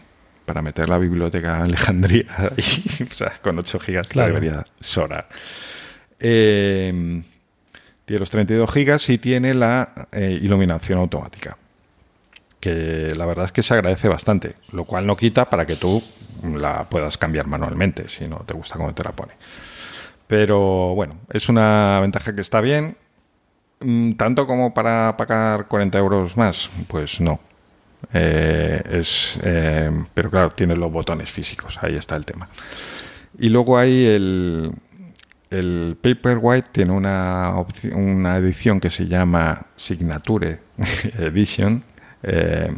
para meter la biblioteca Alejandría y, o sea, con 8 gigas debería sobrar. Eh, tiene los 32 gigas y tiene la eh, iluminación automática. Que la verdad es que se agradece bastante, lo cual no quita para que tú la puedas cambiar manualmente si no te gusta cómo te la pone. Pero bueno, es una ventaja que está bien. Mm, tanto como para pagar 40 euros más, pues no. Eh, es, eh, pero claro, tiene los botones físicos, ahí está el tema. Y luego hay el, el Paperwhite tiene una, una edición que se llama Signature Edition, eh,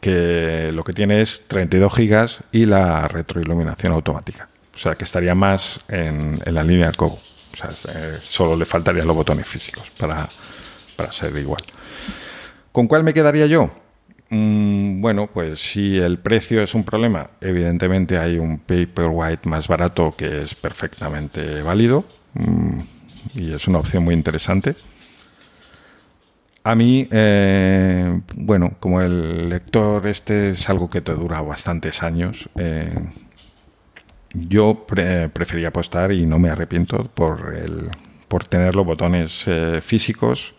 que lo que tiene es 32 gigas y la retroiluminación automática. O sea, que estaría más en, la línea del. O sea, eh, solo le faltarían los botones físicos para, para ser igual. ¿Con cuál me quedaría yo? Mm, bueno, pues si el precio es un problema, evidentemente hay un Paperwhite más barato que es perfectamente válido mm, y es una opción muy interesante. A mí, eh, bueno, como el lector este es algo que te dura bastantes años, eh, yo prefería apostar y no me arrepiento por, el, por tener los botones eh, físicos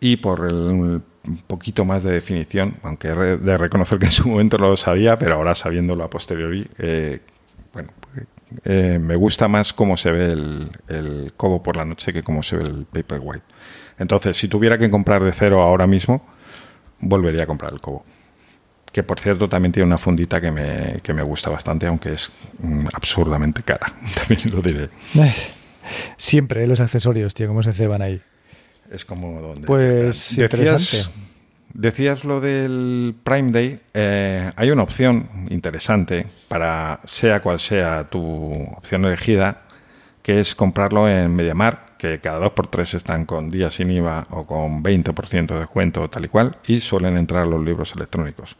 y por el un poquito más de definición, aunque de reconocer que en su momento no lo sabía, pero ahora sabiéndolo a posteriori, eh, bueno, eh, me gusta más cómo se ve el, el, cobo por la noche que cómo se ve el Paperwhite. Entonces, si tuviera que comprar de cero ahora mismo, volvería a comprar el cobo. Que por cierto también tiene una fundita que me, que me gusta bastante, aunque es mm, absurdamente cara, también lo diré. Siempre ¿eh? los accesorios, tío, cómo se ceban ahí. Es como donde... Pues decías, decías lo del Prime Day. Eh, hay una opción interesante para sea cual sea tu opción elegida, que es comprarlo en MediaMark, que cada dos por tres están con días sin IVA o con 20% de descuento tal y cual, y suelen entrar los libros electrónicos.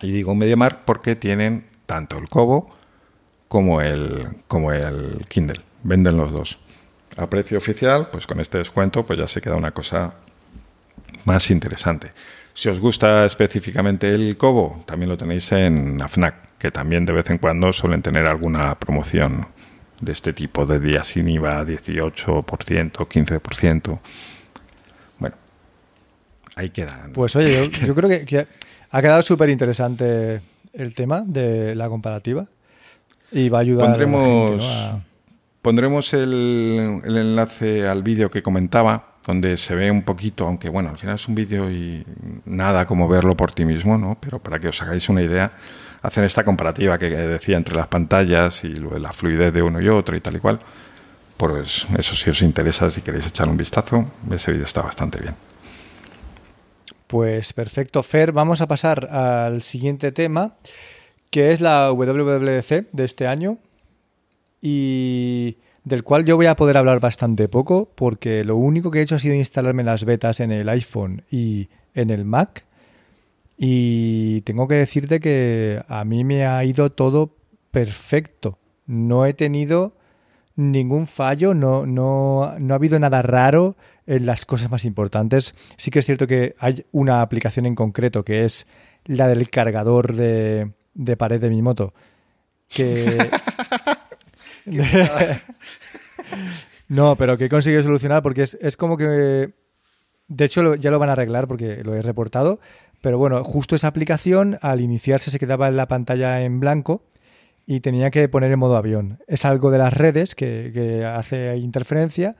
Y digo MediaMark porque tienen tanto el Kobo como el, como el Kindle. Venden los dos a precio oficial, pues con este descuento pues ya se queda una cosa más interesante. Si os gusta específicamente el Cobo, también lo tenéis en AFNAC, que también de vez en cuando suelen tener alguna promoción de este tipo de días sin IVA, 18%, 15%. Bueno, ahí quedan. Pues oye, yo, creo que, ha quedado súper interesante el tema de la comparativa y va a ayudar a, la Pondremos el, enlace al vídeo que comentaba, donde se ve un poquito, aunque bueno, al final es un vídeo y nada como verlo por ti mismo, ¿no? Pero para que os hagáis una idea, hacer esta comparativa que decía entre las pantallas y la fluidez de uno y otro y tal y cual, pues eso si os interesa, si queréis echar un vistazo, ese vídeo está bastante bien. Pues perfecto, Fer, vamos a pasar al siguiente tema, que es la WWDC de este año, y del cual yo voy a poder hablar bastante poco porque lo único que he hecho ha sido instalarme las betas en el iPhone y en el Mac y tengo que decirte que a mí me ha ido todo perfecto. No he tenido ningún fallo, no, no, no ha habido nada raro en las cosas más importantes. Sí que es cierto que hay una aplicación en concreto que es la del cargador de, de pared de mi moto que no, pero que he conseguido solucionar porque es, como que... De hecho, ya lo van a arreglar porque lo he reportado. Pero bueno, justo esa aplicación al iniciarse se quedaba en la pantalla en blanco y tenía que poner en modo avión. Es algo de las redes que, hace interferencia,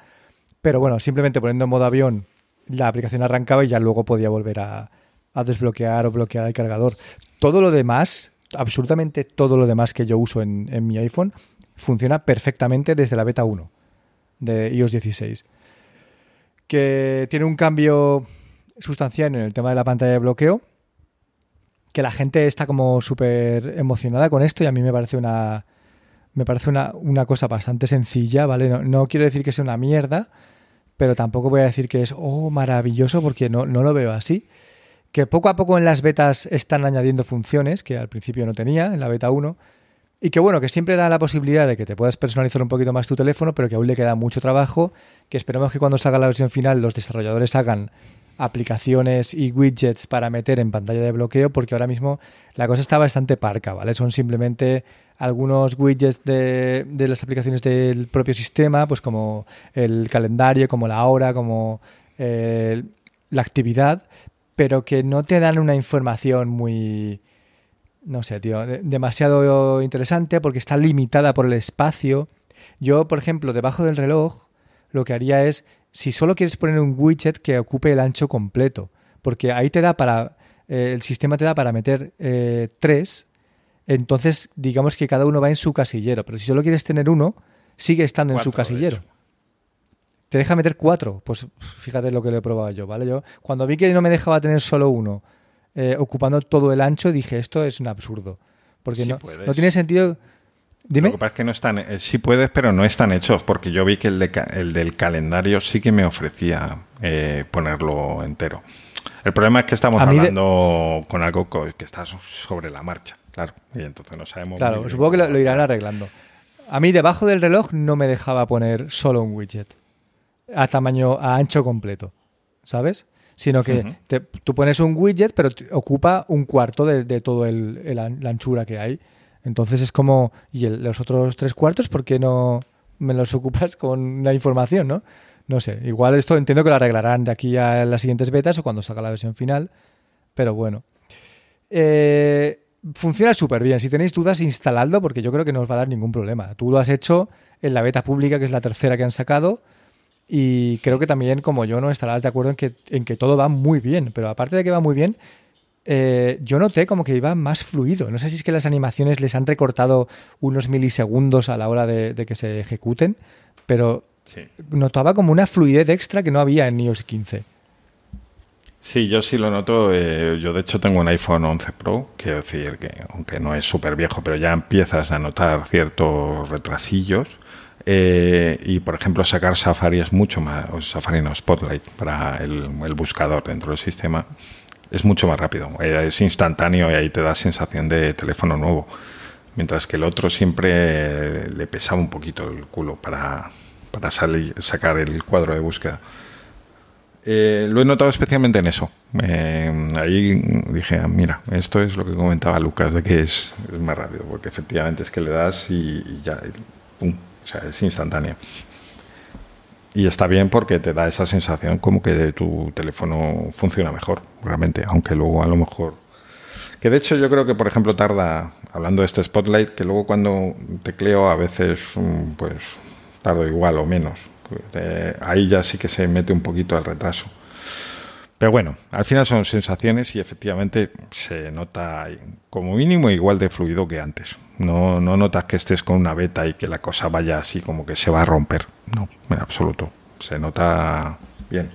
pero bueno, simplemente poniendo en modo avión la aplicación arrancaba y ya luego podía volver a, desbloquear o bloquear el cargador. Todo lo demás, absolutamente todo lo demás que yo uso en mi iPhone, funciona perfectamente desde la beta 1. de iOS 16. Que tiene un cambio sustancial en el tema de la pantalla de bloqueo, que la gente está como súper emocionada con esto y a mí me parece una, me parece una, cosa bastante sencilla, ¿vale? No, quiero decir que sea una mierda, pero tampoco voy a decir que es, oh, maravilloso, porque no, no lo veo así. Que poco a poco en las betas están añadiendo funciones que al principio no tenía, en la beta 1, y que bueno, que siempre da la posibilidad de que te puedas personalizar un poquito más tu teléfono, pero que aún le queda mucho trabajo, que esperemos que cuando salga la versión final los desarrolladores hagan aplicaciones y widgets para meter en pantalla de bloqueo, porque ahora mismo la cosa está bastante parca, ¿vale? Son simplemente algunos widgets de, de las aplicaciones del propio sistema, pues como el calendario, como la hora, como eh, la actividad, pero que no te dan una información muy no sé, tío, demasiado interesante porque está limitada por el espacio. Yo, por ejemplo, debajo del reloj, lo que haría es, si solo quieres poner un widget que ocupe el ancho completo, porque ahí te da para, eh, el sistema te da para meter eh, tres, entonces digamos que cada uno va en su casillero, pero si solo quieres tener uno, sigue estando en su casillero. Te deja meter cuatro, pues fíjate lo que le he probado yo, ¿vale? Yo cuando vi que no me dejaba tener solo uno, eh, ocupando todo el ancho, dije, esto es un absurdo. Porque no, no, tiene sentido... Dime. Lo que pasa es que no están, eh, sí puedes, pero no están hechos, porque yo vi que el, el del calendario sí que me ofrecía eh, ponerlo entero. El problema es que estamos hablando con algo que está sobre la marcha, claro, y entonces no sabemos. Claro, supongo que lo, irán arreglando. A mí debajo del reloj no me dejaba poner solo un widget a tamaño, a ancho completo, ¿sabes? Sino que tú pones un widget, pero ocupa un cuarto de, de todo el, la anchura que hay. Entonces es como, ¿y los otros tres cuartos por qué no me los ocupas con la información, no? No sé, igual esto entiendo que lo arreglarán de aquí a las siguientes betas o cuando salga la versión final, pero bueno. Eh, funciona súper bien. Si tenéis dudas, instaladlo porque yo creo que no os va a dar ningún problema. Tú lo has hecho en la beta pública, que es la tercera que han sacado y creo que también, como yo, no estarás de acuerdo en que, en que todo va muy bien. Pero aparte de que va muy bien, eh, yo noté como que iba más fluido. No sé si es que las animaciones les han recortado unos milisegundos a la hora de, que se ejecuten, pero notaba como una fluidez extra que no había en iOS 15. Sí, yo sí lo noto. Eh, yo de hecho tengo un iPhone 11 Pro, quiero decir que aunque no es súper viejo, pero ya empiezas a notar ciertos retrasillos. Eh, y por ejemplo, sacar Safari es mucho más, o Safari no, Spotlight para el, buscador dentro del sistema es mucho más rápido. Eh, es instantáneo y ahí te da sensación de teléfono nuevo. Mientras que el otro siempre le pesaba un poquito el culo para, para salir, sacar el cuadro de búsqueda. Eh, lo he notado especialmente en eso. ahí dije, ah, mira, esto es lo que comentaba Lucas, de que es, más rápido, porque efectivamente es que le das y, y ya, pum, o sea, es instantáneo. Y está bien porque te da esa sensación como que tu teléfono funciona mejor, realmente, aunque luego a lo mejor... Que de hecho yo creo que, por ejemplo, tarda, hablando de este Spotlight, que luego cuando tecleo a veces, mm, pues, tardo igual o menos. Eh, ahí ya sí que se mete un poquito el retraso. Pero bueno, al final son sensaciones y efectivamente se nota como mínimo igual de fluido que antes. No, no notas que estés con una beta y que la cosa vaya así como que se va a romper. No, en absoluto. Se nota bien.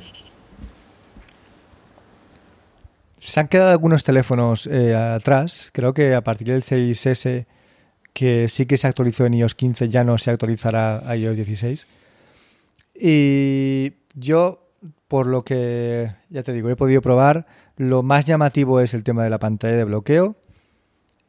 Se han quedado algunos teléfonos eh, atrás. Creo que a partir del 6S, que sí que se actualizó en iOS 15, ya no se actualizará a iOS 16. Y yo por lo que, ya te digo, he podido probar. Lo más llamativo es el tema de la pantalla de bloqueo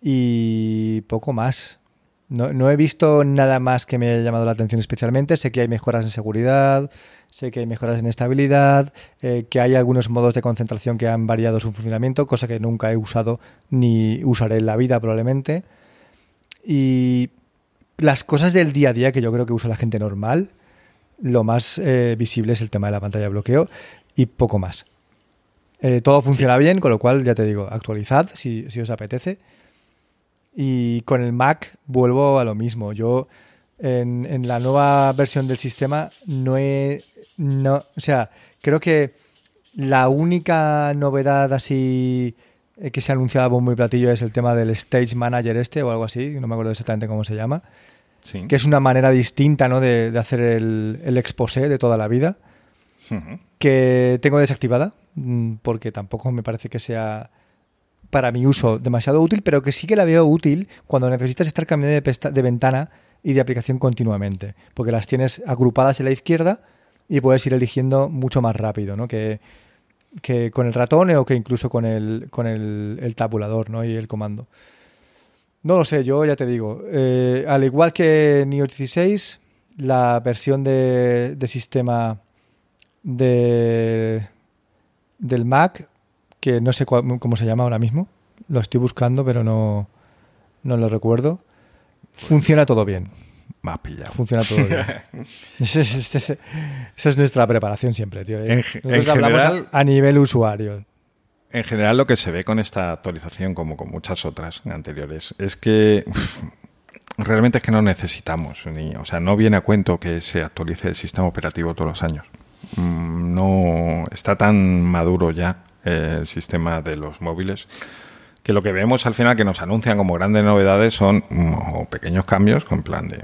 y poco más. No, he visto nada más que me haya llamado la atención especialmente. Sé que hay mejoras en seguridad, sé que hay mejoras en estabilidad, eh, que hay algunos modos de concentración que han variado su funcionamiento, cosa que nunca he usado ni usaré en la vida probablemente. Y las cosas del día a día que yo creo que usa la gente normal, lo más eh, visible es el tema de la pantalla de bloqueo y poco más. Eh, todo funciona bien, con lo cual ya te digo, actualizad si, os apetece. Y con el Mac vuelvo a lo mismo. Yo en, la nueva versión del sistema no he... No, o sea, creo que la única novedad así eh, que se ha anunciado a bombo y platillo es el tema del Stage Manager este o algo así, no me acuerdo exactamente cómo se llama Sí. que es una manera distinta ¿no? de, de hacer el, el exposé de toda la vida, que tengo desactivada, mm, porque tampoco me parece que sea para mi uso demasiado útil, pero que sí que la veo útil cuando necesitas estar cambiando de, de ventana y de aplicación continuamente, porque las tienes agrupadas en la izquierda y puedes ir eligiendo mucho más rápido, ¿no? Que, que con el ratón o que incluso con el, con el, el tabulador ¿no? y el comando. No lo sé, yo ya te digo. eh, al igual que Neo 16, la versión de, de sistema de, del Mac, que no sé cuál- cómo se llama ahora mismo, lo estoy buscando, pero no, no lo recuerdo. Funciona todo bien. Has pillado. Funciona todo bien. Esa es nuestra preparación siempre, tío. Nosotros en hablamos general- a, a nivel usuario. En general, lo que se ve con esta actualización, como con muchas otras anteriores, es que realmente es que no necesitamos, ni, o sea, no viene a cuento que se actualice el sistema operativo todos los años. Mm, No está tan maduro ya eh, el sistema de los móviles que lo que vemos al final que nos anuncian como grandes novedades son mm, o pequeños cambios, con plan de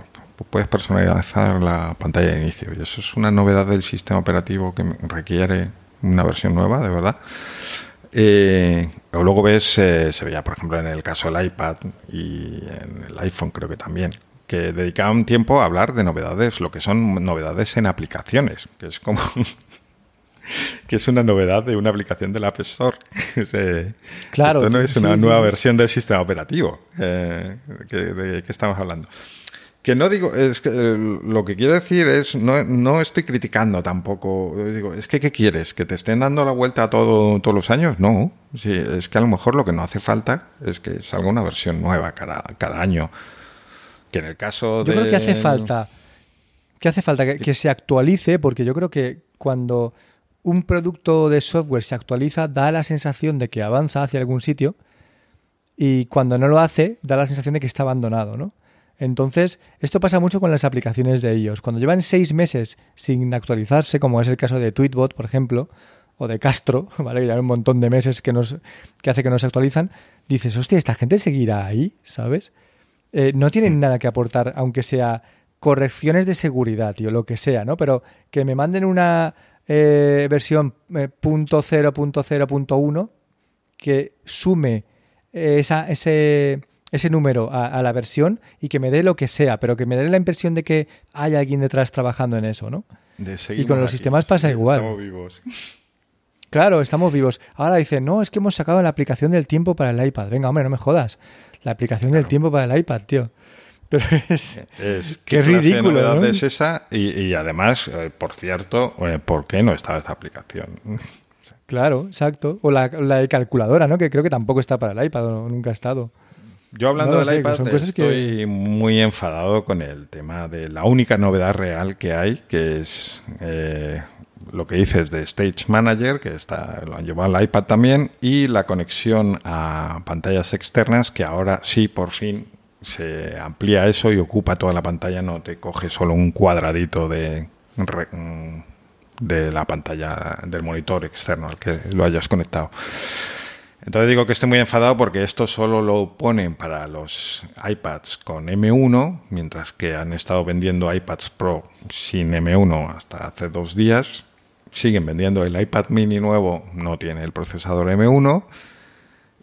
puedes personalizar la pantalla de inicio y eso es una novedad del sistema operativo que requiere una versión nueva, de verdad. Eh, o luego ves, eh, se veía por ejemplo en el caso del iPad y en el iPhone creo que también, que dedicaban tiempo a hablar de novedades, lo que son novedades en aplicaciones, que es como que es una novedad de una aplicación del App Store. Claro, Esto no es una sí, nueva sí. versión del sistema operativo. Eh, que- ¿De qué estamos hablando? Que no digo, es que eh, lo que quiero decir es, no, no estoy criticando tampoco. Yo Digo, es que ¿qué quieres? ¿Que te estén dando la vuelta a todo, todos los años? No. Sí, es que a lo mejor lo que no hace falta es que salga una versión nueva cada, cada año. Que en el caso Yo de... creo que hace falta que hace falta que, que se actualice, porque yo creo que cuando un producto de software se actualiza, da la sensación de que avanza hacia algún sitio, y cuando no lo hace, da la sensación de que está abandonado, ¿no? Entonces, esto pasa mucho con las aplicaciones de ellos. Cuando llevan seis meses sin actualizarse, como es el caso de Tweetbot, por ejemplo, o de Castro, ¿vale? Que llevan un montón de meses que, nos, que hace que no se actualizan, dices, hostia, ¿esta gente seguirá ahí? ¿Sabes? Eh, no tienen nada que aportar, aunque sea correcciones de seguridad, tío, lo que sea, ¿no? Pero que me manden una eh, versión eh, punto cero, punto cero, punto uno, que sume eh, esa, ese, ese número a, a la versión y que me dé lo que sea, pero que me dé la impresión de que hay alguien detrás trabajando en eso, ¿no? de Y con los aquí, sistemas pasa igual. Estamos vivos. Claro, estamos vivos. Ahora dicen, no, es que hemos sacado la aplicación del tiempo para el iPad. Venga, hombre, no me jodas. La aplicación del tiempo para el iPad, tío. Pero es... Es, Qué ¿qué clase de ridículo, ¿no? es esa? Y, y además, eh, por cierto, eh, ¿por qué no estaba esta aplicación? Claro, exacto. O la, la de calculadora, ¿no? Que creo que tampoco está para el iPad o nunca ha estado. Yo hablando No del sé, iPad, son cosas que- estoy muy enfadado con el tema de la única novedad real que hay, que es eh, lo que dices de Stage Manager, que está, lo han llevado al iPad también, y la conexión a pantallas externas, que ahora sí, por fin, se amplía eso y ocupa toda la pantalla, no te coge solo un cuadradito de, de la pantalla del monitor externo al que lo hayas conectado. Entonces digo que estoy muy enfadado porque esto solo lo ponen para los iPads con M1, mientras que han estado vendiendo iPads Pro sin M1 hasta hace dos días. Siguen vendiendo el iPad mini nuevo, no tiene el procesador M1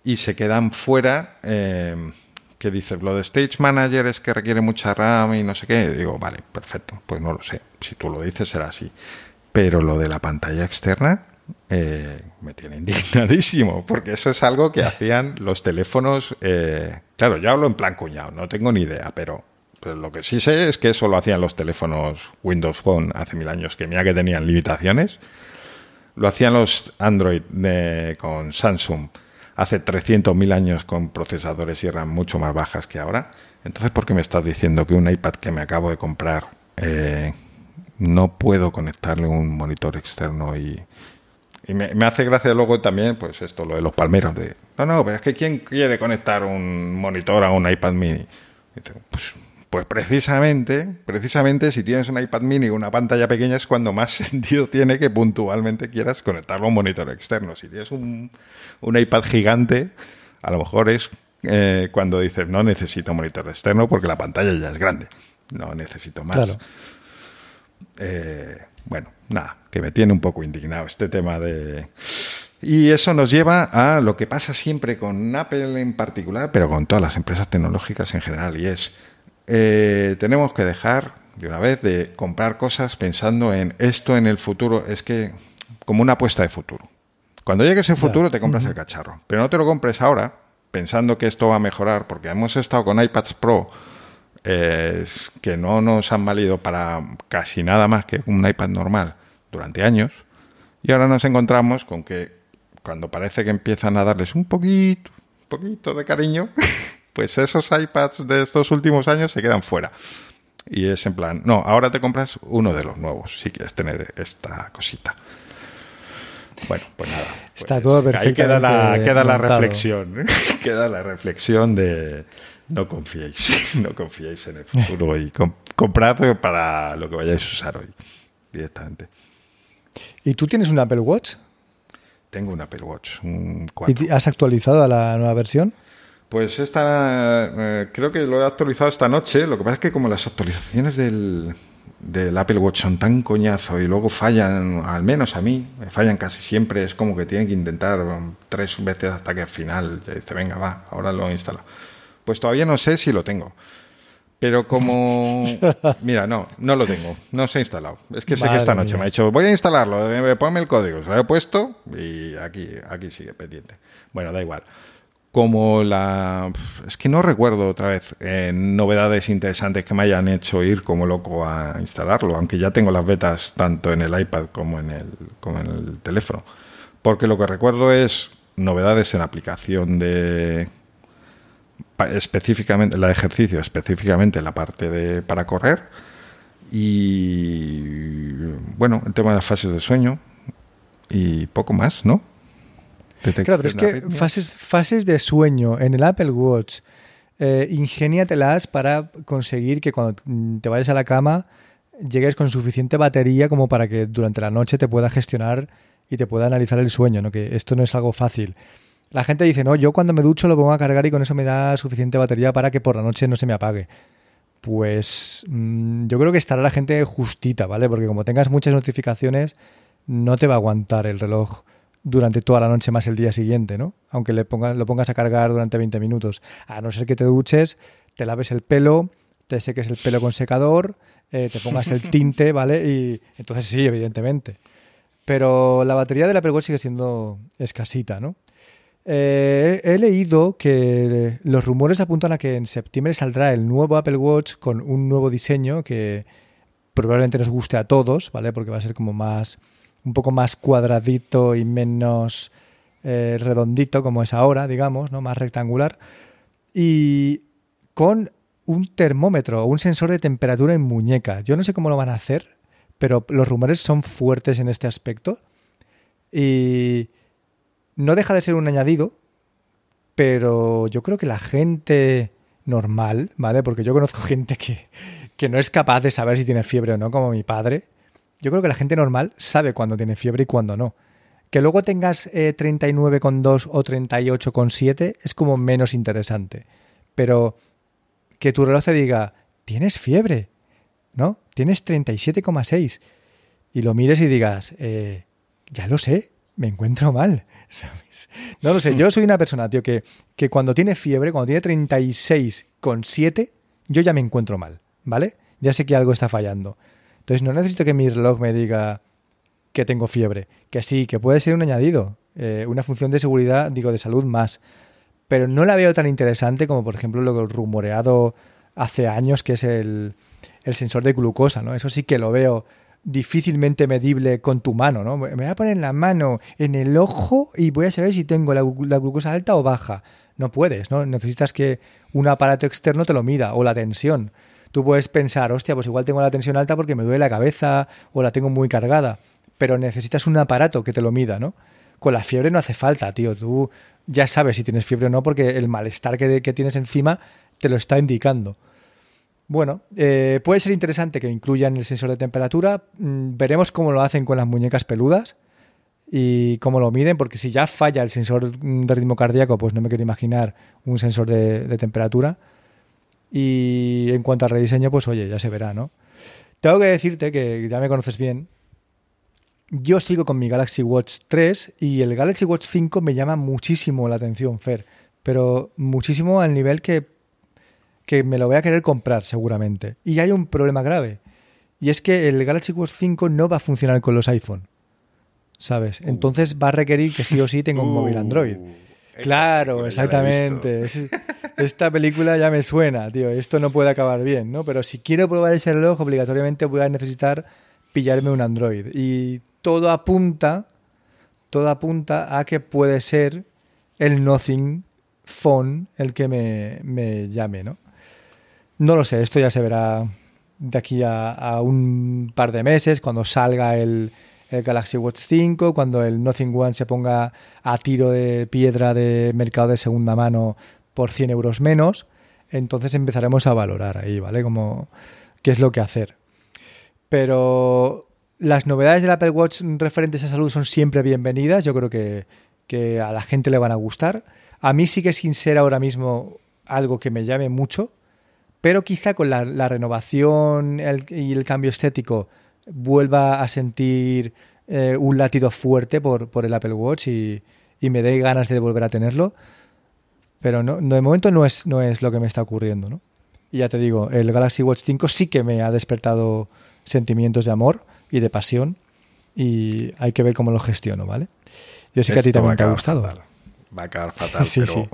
y se quedan fuera. eh, que dices, lo de Stage Manager es que requiere mucha RAM y no sé qué. Digo, vale, perfecto, pues no lo sé. Si tú lo dices, será así. Pero lo de la pantalla externa eh, me tiene indignadísimo, porque eso es algo que hacían los teléfonos. eh, claro, yo hablo en plan cuñado, no tengo ni idea, pero, lo que sí sé es que eso lo hacían los teléfonos Windows Phone hace mil años, que mira que tenían limitaciones. Lo hacían los Android de- con Samsung hace 300.000 años con procesadores y RAM mucho más bajas que ahora. Entonces, ¿por qué me estás diciendo que un iPad que me acabo de comprar eh, no puedo conectarle un monitor externo y, y me, me hace gracia luego también, pues esto, lo de los palmeros, de, no, no, pero es que ¿quién quiere conectar un monitor a un iPad mini? Dice, pues, pues precisamente, precisamente si tienes un iPad mini y una pantalla pequeña es cuando más sentido tiene que puntualmente quieras conectarlo a un monitor externo. Si tienes un, un iPad gigante, a lo mejor es eh, cuando dices no necesito monitor externo porque la pantalla ya es grande. no necesito más. Eh, bueno, nada, que me tiene un poco indignado este tema de... Y eso nos lleva a lo que pasa siempre con Apple en particular, pero con todas las empresas tecnológicas en general, y es, eh, tenemos que dejar de una vez de comprar cosas pensando en esto en el futuro, es que como una apuesta de futuro. Cuando llegue ese futuro te compras el cacharro, pero no te lo compres ahora pensando que esto va a mejorar, porque hemos estado con iPads Pro que no nos han valido para casi nada más que un iPad normal durante años, y ahora nos encontramos con que cuando parece que empiezan a darles un poquito, poquito de cariño, pues esos iPads de estos últimos años se quedan fuera. Y es en plan, no, ahora te compras uno de los nuevos si quieres tener esta cosita. Bueno, pues nada. Está pues todo perfecto. Ahí queda la, queda la reflexión. queda la reflexión de no confiéis, no confiéis en el futuro y comprad para lo que vayáis a usar hoy directamente. ¿Y tú tienes un Apple Watch? Tengo un Apple Watch, un ¿Y has actualizado a la nueva versión? Pues esta, eh, creo que lo he actualizado esta noche. Lo que pasa es que como las actualizaciones del, del Apple Watch son tan coñazo y luego fallan, al menos a mí, me fallan casi siempre, es como que tienen que intentar tres veces hasta que al final dice, venga, va, ahora lo instalo. Pues todavía no sé si lo tengo. Pero como... Mira, no, no lo tengo. No se ha instalado. Es que sé que esta noche me ha dicho, voy a instalarlo, ponme el código. Se lo he puesto y aquí, aquí sigue pendiente. Bueno, da igual como la... Es que no recuerdo otra vez eh, novedades interesantes que me hayan hecho ir como loco a instalarlo, aunque ya tengo las betas tanto en el iPad como en el, como en el teléfono. Porque lo que recuerdo es novedades en aplicación de... específicamente, la de ejercicio, específicamente la parte de para correr. Y bueno, el tema de las fases de sueño y poco más, ¿no? Claro, pero es que fases, fases de sueño en el Apple Watch, eh, ingéniatelas para conseguir que cuando te vayas a la cama llegues con suficiente batería como para que durante la noche te pueda gestionar y te pueda analizar el sueño, ¿no? que esto no es algo fácil. La gente dice, no, yo cuando me ducho lo pongo a cargar y con eso me da suficiente batería para que por la noche no se me apague. Pues mm, yo creo que estará la gente justita, ¿vale? Porque como tengas muchas notificaciones, no te va a aguantar el reloj durante toda la noche más el día siguiente, ¿no? Aunque le pongas, lo pongas a cargar durante 20 minutos. A no ser que te duches, te laves el pelo, te seques el pelo con secador, eh, te pongas el tinte, ¿vale? Y entonces sí, evidentemente. Pero la batería del Apple Watch sigue siendo escasita, ¿no? Eh, he leído que los rumores apuntan a que en septiembre saldrá el nuevo Apple Watch con un nuevo diseño que probablemente nos guste a todos, ¿vale? Porque va a ser como más un poco más cuadradito y menos eh, redondito como es ahora, digamos, ¿no? más rectangular. Y con un termómetro o un sensor de temperatura en muñeca. Yo no sé cómo lo van a hacer, pero los rumores son fuertes en este aspecto. Y no deja de ser un añadido, pero yo creo que la gente normal, ¿vale? Porque yo conozco gente que, que no es capaz de saber si tiene fiebre o no, como mi padre. Yo creo que la gente normal sabe cuándo tiene fiebre y cuándo no. Que luego tengas eh, 39,2 o 38,7 es como menos interesante. Pero que tu reloj te diga, tienes fiebre, ¿no? Tienes 37,6. Y lo mires y digas, eh, ya lo sé, me encuentro mal. ¿sabes? No lo sé, yo soy una persona, tío, que, que cuando tiene fiebre, cuando tiene 36,7, yo ya me encuentro mal, ¿vale? Ya sé que algo está fallando. Entonces no necesito que mi reloj me diga que tengo fiebre, que sí, que puede ser un añadido, eh, una función de seguridad, digo, de salud más, pero no la veo tan interesante como por ejemplo lo rumoreado hace años que es el, el sensor de glucosa, ¿no? Eso sí que lo veo difícilmente medible con tu mano, ¿no? Me voy a poner la mano en el ojo y voy a saber si tengo la, glucosa alta o baja. No puedes, ¿no? Necesitas que un aparato externo te lo mida o la tensión tú puedes pensar, hostia, pues igual tengo la tensión alta porque me duele la cabeza o la tengo muy cargada, pero necesitas un aparato que te lo mida, ¿no? Con la fiebre no hace falta, tío, tú ya sabes si tienes fiebre o no porque el malestar que, tienes encima te lo está indicando. Bueno, eh, puede ser interesante que incluyan el sensor de temperatura. Mm, veremos cómo lo hacen con las muñecas peludas y cómo lo miden, porque si ya falla el sensor de ritmo cardíaco, pues no me quiero imaginar un sensor de temperatura. Y en cuanto a rediseño, pues oye, ya se verá, ¿no? Tengo que decirte que ya me conoces bien. Yo sigo con mi Galaxy Watch 3 y el Galaxy Watch 5 me llama muchísimo la atención, Fer. Pero muchísimo al nivel que, que me lo voy a querer comprar, seguramente. Y hay un problema grave. Y es que el Galaxy Watch 5 no va a funcionar con los iPhone. ¿Sabes? Uh. Entonces va a requerir que sí o sí tenga un móvil Android. Uh, Claro, exactamente. Es- esta película ya me suena, tío. Esto no puede acabar bien, ¿no? Pero si quiero probar ese reloj, obligatoriamente voy a necesitar pillarme un Android. Y todo apunta, todo apunta a que puede ser el Nothing Phone el que me, me llame, ¿no? No lo sé, esto ya se verá de aquí a, un par de meses, cuando salga el, Galaxy Watch 5, cuando el Nothing One se ponga a tiro de piedra de mercado de segunda mano por 100 euros menos, entonces empezaremos a valorar ahí, ¿vale? Como qué es lo que hacer. Pero las novedades del Apple Watch referentes a salud son siempre bienvenidas, yo creo que, que a la gente le van a gustar. A mí sigue sin ser ahora mismo algo que me llame mucho, pero quizá con la, la renovación el- y el cambio estético vuelva a sentir eh, un latido fuerte por, por el Apple Watch y, y me dé ganas de volver a tenerlo. Pero no, de momento no es, no es lo que me está ocurriendo. ¿no? Y ya te digo, el Galaxy Watch 5 sí que me ha despertado sentimientos de amor y de pasión y hay que ver cómo lo gestiono, ¿vale? Yo sé que a ti también te ha gustado. fatal. Va a acabar fatal, Sí, pero sí.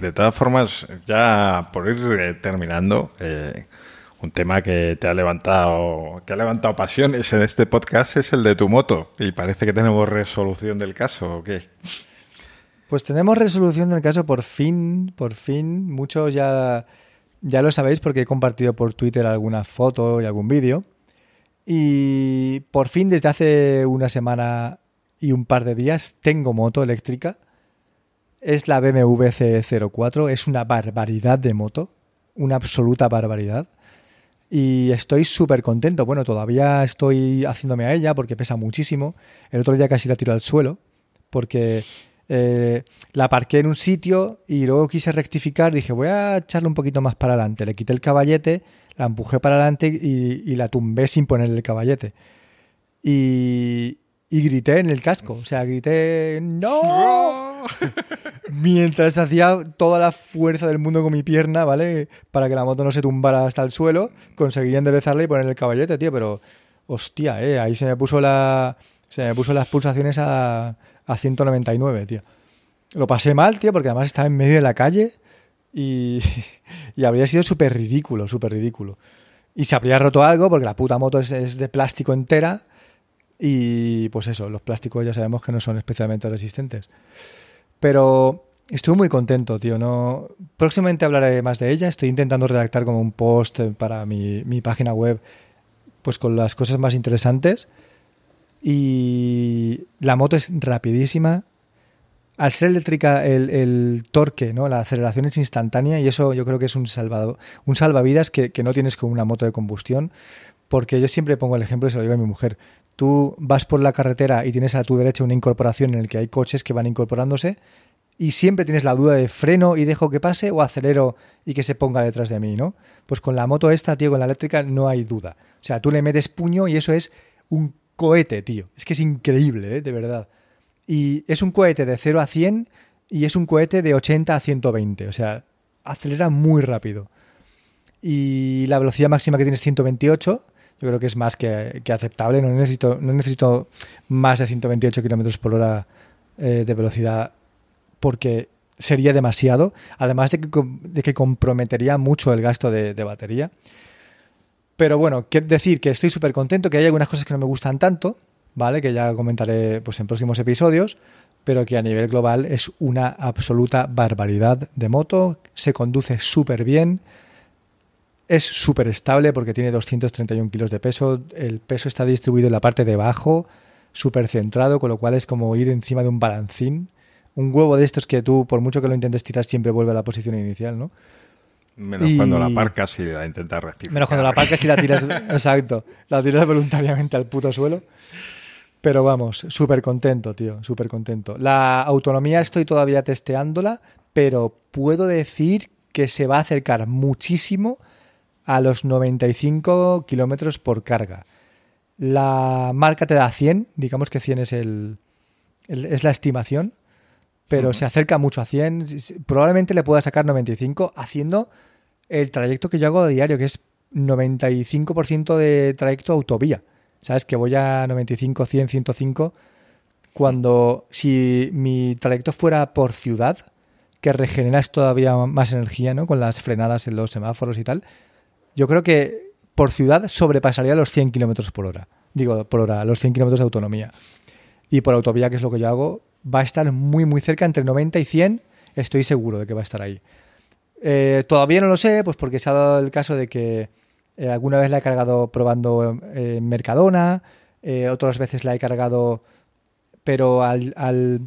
de todas formas, ya por ir eh, terminando, eh, un tema que te ha levantado, que ha levantado pasiones en este podcast es el de tu moto. Y parece que tenemos resolución del caso, ¿o qué? Pues tenemos resolución del caso por fin, por fin. Muchos ya, ya lo sabéis porque he compartido por Twitter alguna foto y algún vídeo. Y por fin, desde hace una semana y un par de días, tengo moto eléctrica. Es la BMW C04. Es una barbaridad de moto. Una absoluta barbaridad. Y estoy súper contento. Bueno, todavía estoy haciéndome a ella porque pesa muchísimo. El otro día casi la tiro al suelo porque eh, la aparqué en un sitio y luego quise rectificar. Dije, voy a echarle un poquito más para adelante. Le quité el caballete, la empujé para adelante y, y la tumbé sin ponerle el caballete. Y, y grité en el casco. O sea, grité, ¡No! Mientras hacía toda la fuerza del mundo con mi pierna, ¿vale? Para que la moto no se tumbara hasta el suelo, conseguí enderezarla y ponerle el caballete, tío. Pero, hostia, ¿eh? Ahí se me puso la. Se me puso las pulsaciones a, a 199, tío. Lo pasé mal, tío, porque además estaba en medio de la calle y, y habría sido súper ridículo, súper ridículo. Y se habría roto algo porque la puta moto es, es de plástico entera y pues eso, los plásticos ya sabemos que no son especialmente resistentes. Pero estuve muy contento, tío. No... Próximamente hablaré más de ella. Estoy intentando redactar como un post para mi, mi página web, pues con las cosas más interesantes. Y la moto es rapidísima. Al ser eléctrica, el, el torque, ¿no? la aceleración es instantánea y eso yo creo que es un, salvado, un salvavidas que, que no tienes con una moto de combustión. Porque yo siempre pongo el ejemplo y se lo digo a mi mujer. Tú vas por la carretera y tienes a tu derecha una incorporación en la que hay coches que van incorporándose y siempre tienes la duda de freno y dejo que pase o acelero y que se ponga detrás de mí, ¿no? Pues con la moto esta, tío, con la eléctrica no hay duda. O sea, tú le metes puño y eso es un cohete, tío. Es que es increíble, ¿eh? de verdad. Y es un cohete de 0 a 100 y es un cohete de 80 a 120. O sea, acelera muy rápido. Y la velocidad máxima que tienes es 128. Yo creo que es más que, que aceptable. No necesito, no necesito más de 128 kilómetros por hora eh, de velocidad porque sería demasiado. Además de que, de que comprometería mucho el gasto de, de batería. Pero bueno, quiero decir que estoy súper contento, que hay algunas cosas que no me gustan tanto, ¿vale? Que ya comentaré pues, en próximos episodios, pero que a nivel global es una absoluta barbaridad de moto, se conduce súper bien, es súper estable porque tiene 231 kilos de peso, el peso está distribuido en la parte de abajo, súper centrado, con lo cual es como ir encima de un balancín. Un huevo de estos que tú, por mucho que lo intentes tirar, siempre vuelve a la posición inicial, ¿no? Menos Y- cuando la aparcas y la intentas rectificar. Menos cuando la aparcas y la tiras, exacto, la tiras voluntariamente al puto suelo. Pero vamos, súper contento, tío, súper contento. La autonomía estoy todavía testeándola, pero puedo decir que se va a acercar muchísimo a los 95 kilómetros por carga. La marca te da 100, digamos que 100 es, el, es la estimación, pero se acerca mucho a 100. Probablemente le pueda sacar 95 haciendo el trayecto que yo hago a diario, que es 95% de trayecto autovía. ¿Sabes? Que voy a 95, 100, 105. Cuando si mi trayecto fuera por ciudad, que regeneras todavía más energía, ¿no? Con las frenadas en los semáforos y tal. Yo creo que por ciudad sobrepasaría los 100 kilómetros por hora. Digo, por hora, los 100 kilómetros de autonomía. Y por autovía, que es lo que yo hago, va a estar muy, muy cerca, entre 90 y 100, estoy seguro de que va a estar ahí. Eh, todavía no lo sé, pues porque se ha dado el caso de que eh, alguna vez la he cargado probando en Mercadona, eh, otras veces la he cargado, pero al,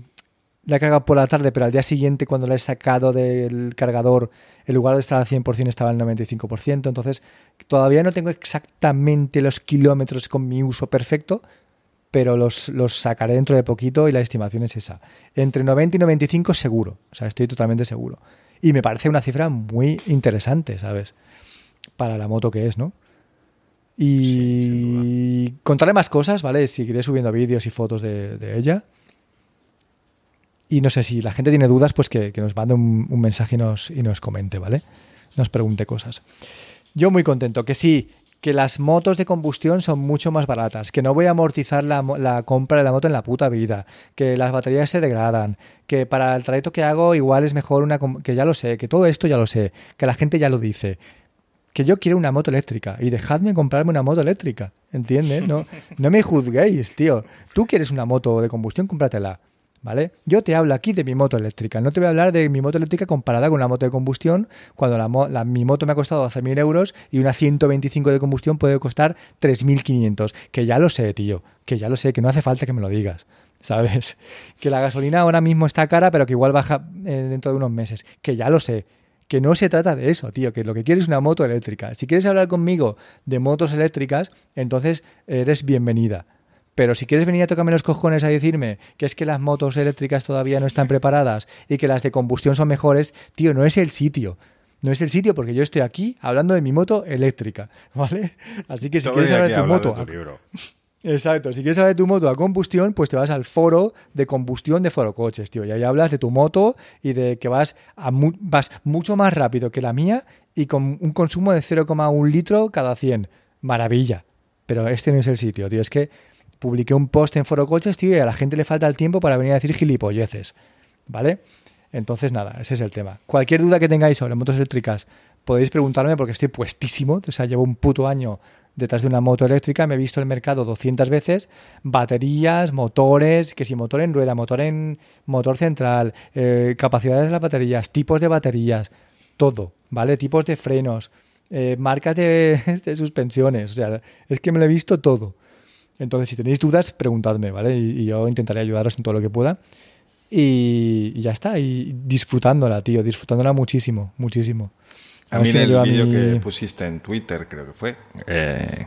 la he cargado por la tarde, pero al día siguiente cuando la he sacado del cargador, en lugar de estar al 100% estaba al 95%, entonces todavía no tengo exactamente los kilómetros con mi uso perfecto, pero los, los, sacaré dentro de poquito y la estimación es esa. Entre 90 y 95 seguro, o sea, estoy totalmente seguro. Y me parece una cifra muy interesante, ¿sabes? Para la moto que es, ¿no? Y contaré más cosas, ¿vale? Seguiré subiendo vídeos y fotos de, ella. Y no sé si la gente tiene dudas, pues que, nos mande un, un mensaje y nos, y nos comente, ¿vale? Nos pregunte cosas. Yo muy contento. Que sí, que las motos de combustión son mucho más baratas, que no voy a amortizar la, compra de la moto en la puta vida, que las baterías se degradan, que para el trayecto que hago igual es mejor una... que ya lo sé, que todo esto ya lo sé, que la gente ya lo dice, que yo quiero una moto eléctrica y dejadme comprarme una moto eléctrica, ¿entiendes? No, no me juzguéis, tío. Tú quieres una moto de combustión, cómpratela. ¿Vale? Yo te hablo aquí de mi moto eléctrica, no te voy a hablar de mi moto eléctrica comparada con una moto de combustión, cuando la, mi moto me ha costado 12.000 euros y una 125 de combustión puede costar 3.500, que ya lo sé, tío, que ya lo sé, que no hace falta que me lo digas. ¿Sabes? Que la gasolina ahora mismo está cara, pero que igual baja eh, dentro de unos meses. Que ya lo sé que no se trata de eso, tío, que lo que quieres es una moto eléctrica. Si quieres hablar conmigo de motos eléctricas, entonces eres bienvenida. Pero si quieres venir a tocarme los cojones a decirme que es que las motos eléctricas todavía no están preparadas y que las de combustión son mejores, tío, no es el sitio. No es el sitio porque yo estoy aquí hablando de mi moto eléctrica, ¿vale? Así que si quieres hablar de tu moto... Exacto, si quieres hablar de tu moto a combustión, pues te vas al foro de combustión de Foro Coches, tío. Y ahí hablas de tu moto y de que vas, a vas mucho más rápido que la mía y con un consumo de 0,1 litro cada 100. Maravilla. Pero este no es el sitio, tío. Es que publiqué un post en Foro Coches, tío, y a la gente le falta el tiempo para venir a decir gilipolleces, ¿vale? Entonces, nada, ese es el tema. Cualquier duda que tengáis sobre motos eléctricas, podéis preguntarme porque estoy puestísimo. O sea, llevo un puto año detrás de una moto eléctrica, me he visto el mercado 200 veces, baterías, motores, que si motor en rueda, motor en motor central, eh, capacidades de las baterías, tipos de baterías, todo, ¿vale? Tipos de frenos, eh, marcas de, de, suspensiones, o sea, es que me lo he visto todo. Entonces, si tenéis dudas, preguntadme, ¿vale? Y, yo intentaré ayudaros en todo lo que pueda. Y, ya está, y disfrutándola, tío, disfrutándola muchísimo, muchísimo. A, mí en el vídeo que pusiste en Twitter, creo que fue, eh,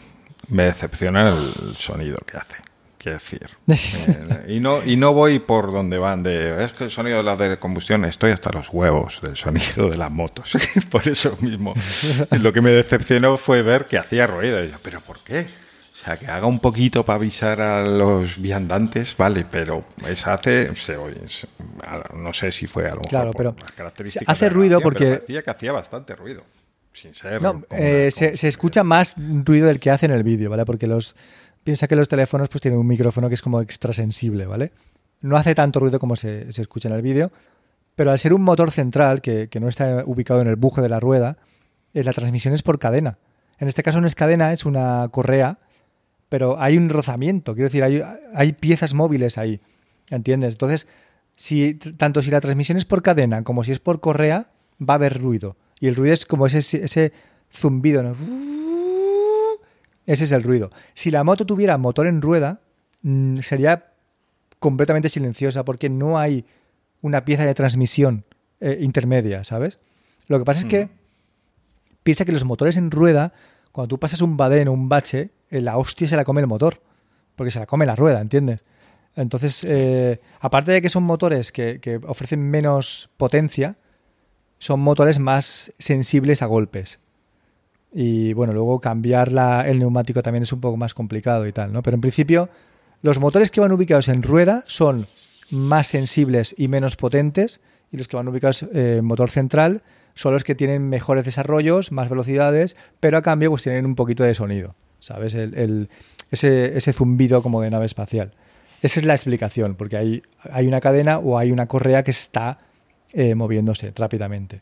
me decepciona el sonido que hace. Quiero decir. Eh, y, no, y no voy por donde van de. Es que el sonido de la de combustión, estoy hasta los huevos del sonido de las motos. por eso mismo. Lo que me decepcionó fue ver que hacía ruido. Y yo, ¿pero por qué? Sea, que haga un poquito para avisar a los viandantes, vale, pero esa hace, no sé si fue algo claro, pero hace ruido porque decía que hacía bastante ruido. Sin ser no, eh, se, escucha más ruido del que hace en el vídeo, ¿vale? Porque los piensa que los teléfonos pues tienen un micrófono que es como extrasensible, ¿vale? No hace tanto ruido como se, escucha en el vídeo, pero al ser un motor central que, no está ubicado en el buje de la rueda, eh, la transmisión es por cadena. En este caso no es cadena, es una correa pero hay un rozamiento, quiero decir, hay, hay piezas móviles ahí, ¿entiendes? Entonces, si, tanto si la transmisión es por cadena como si es por correa, va a haber ruido. Y el ruido es como ese, ese zumbido, ¿no? Ese es el ruido. Si la moto tuviera motor en rueda, mm, sería completamente silenciosa porque no hay una pieza de transmisión eh, intermedia, ¿sabes? Lo que pasa es que piensa que los motores en rueda, cuando tú pasas un badén o un bache, la hostia se la come el motor, porque se la come la rueda, ¿entiendes? Entonces, eh, aparte de que son motores que, ofrecen menos potencia, son motores más sensibles a golpes. Y bueno, luego cambiar la, el neumático también es un poco más complicado y tal, ¿no? Pero en principio, los motores que van ubicados en rueda son más sensibles y menos potentes, y los que van ubicados en motor central son los que tienen mejores desarrollos, más velocidades, pero a cambio pues tienen un poquito de sonido, ¿sabes? El, ese, ese, zumbido como de nave espacial. Esa es la explicación, porque hay, hay una cadena o hay una correa que está eh, moviéndose rápidamente.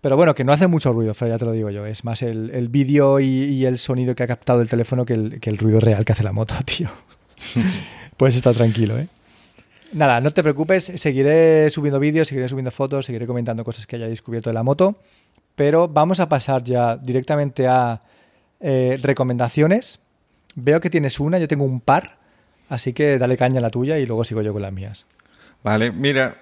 Pero bueno, que no hace mucho ruido, ya te lo digo yo. Es más el, el vídeo y, el sonido que ha captado el teléfono que el, que el ruido real que hace la moto, tío. Puedes estar tranquilo, ¿eh? Nada, no te preocupes, seguiré subiendo vídeos, seguiré subiendo fotos, seguiré comentando cosas que haya descubierto de la moto, pero vamos a pasar ya directamente a eh, recomendaciones. Veo que tienes una, yo tengo un par, así que dale caña a la tuya y luego sigo yo con las mías. Vale, mira,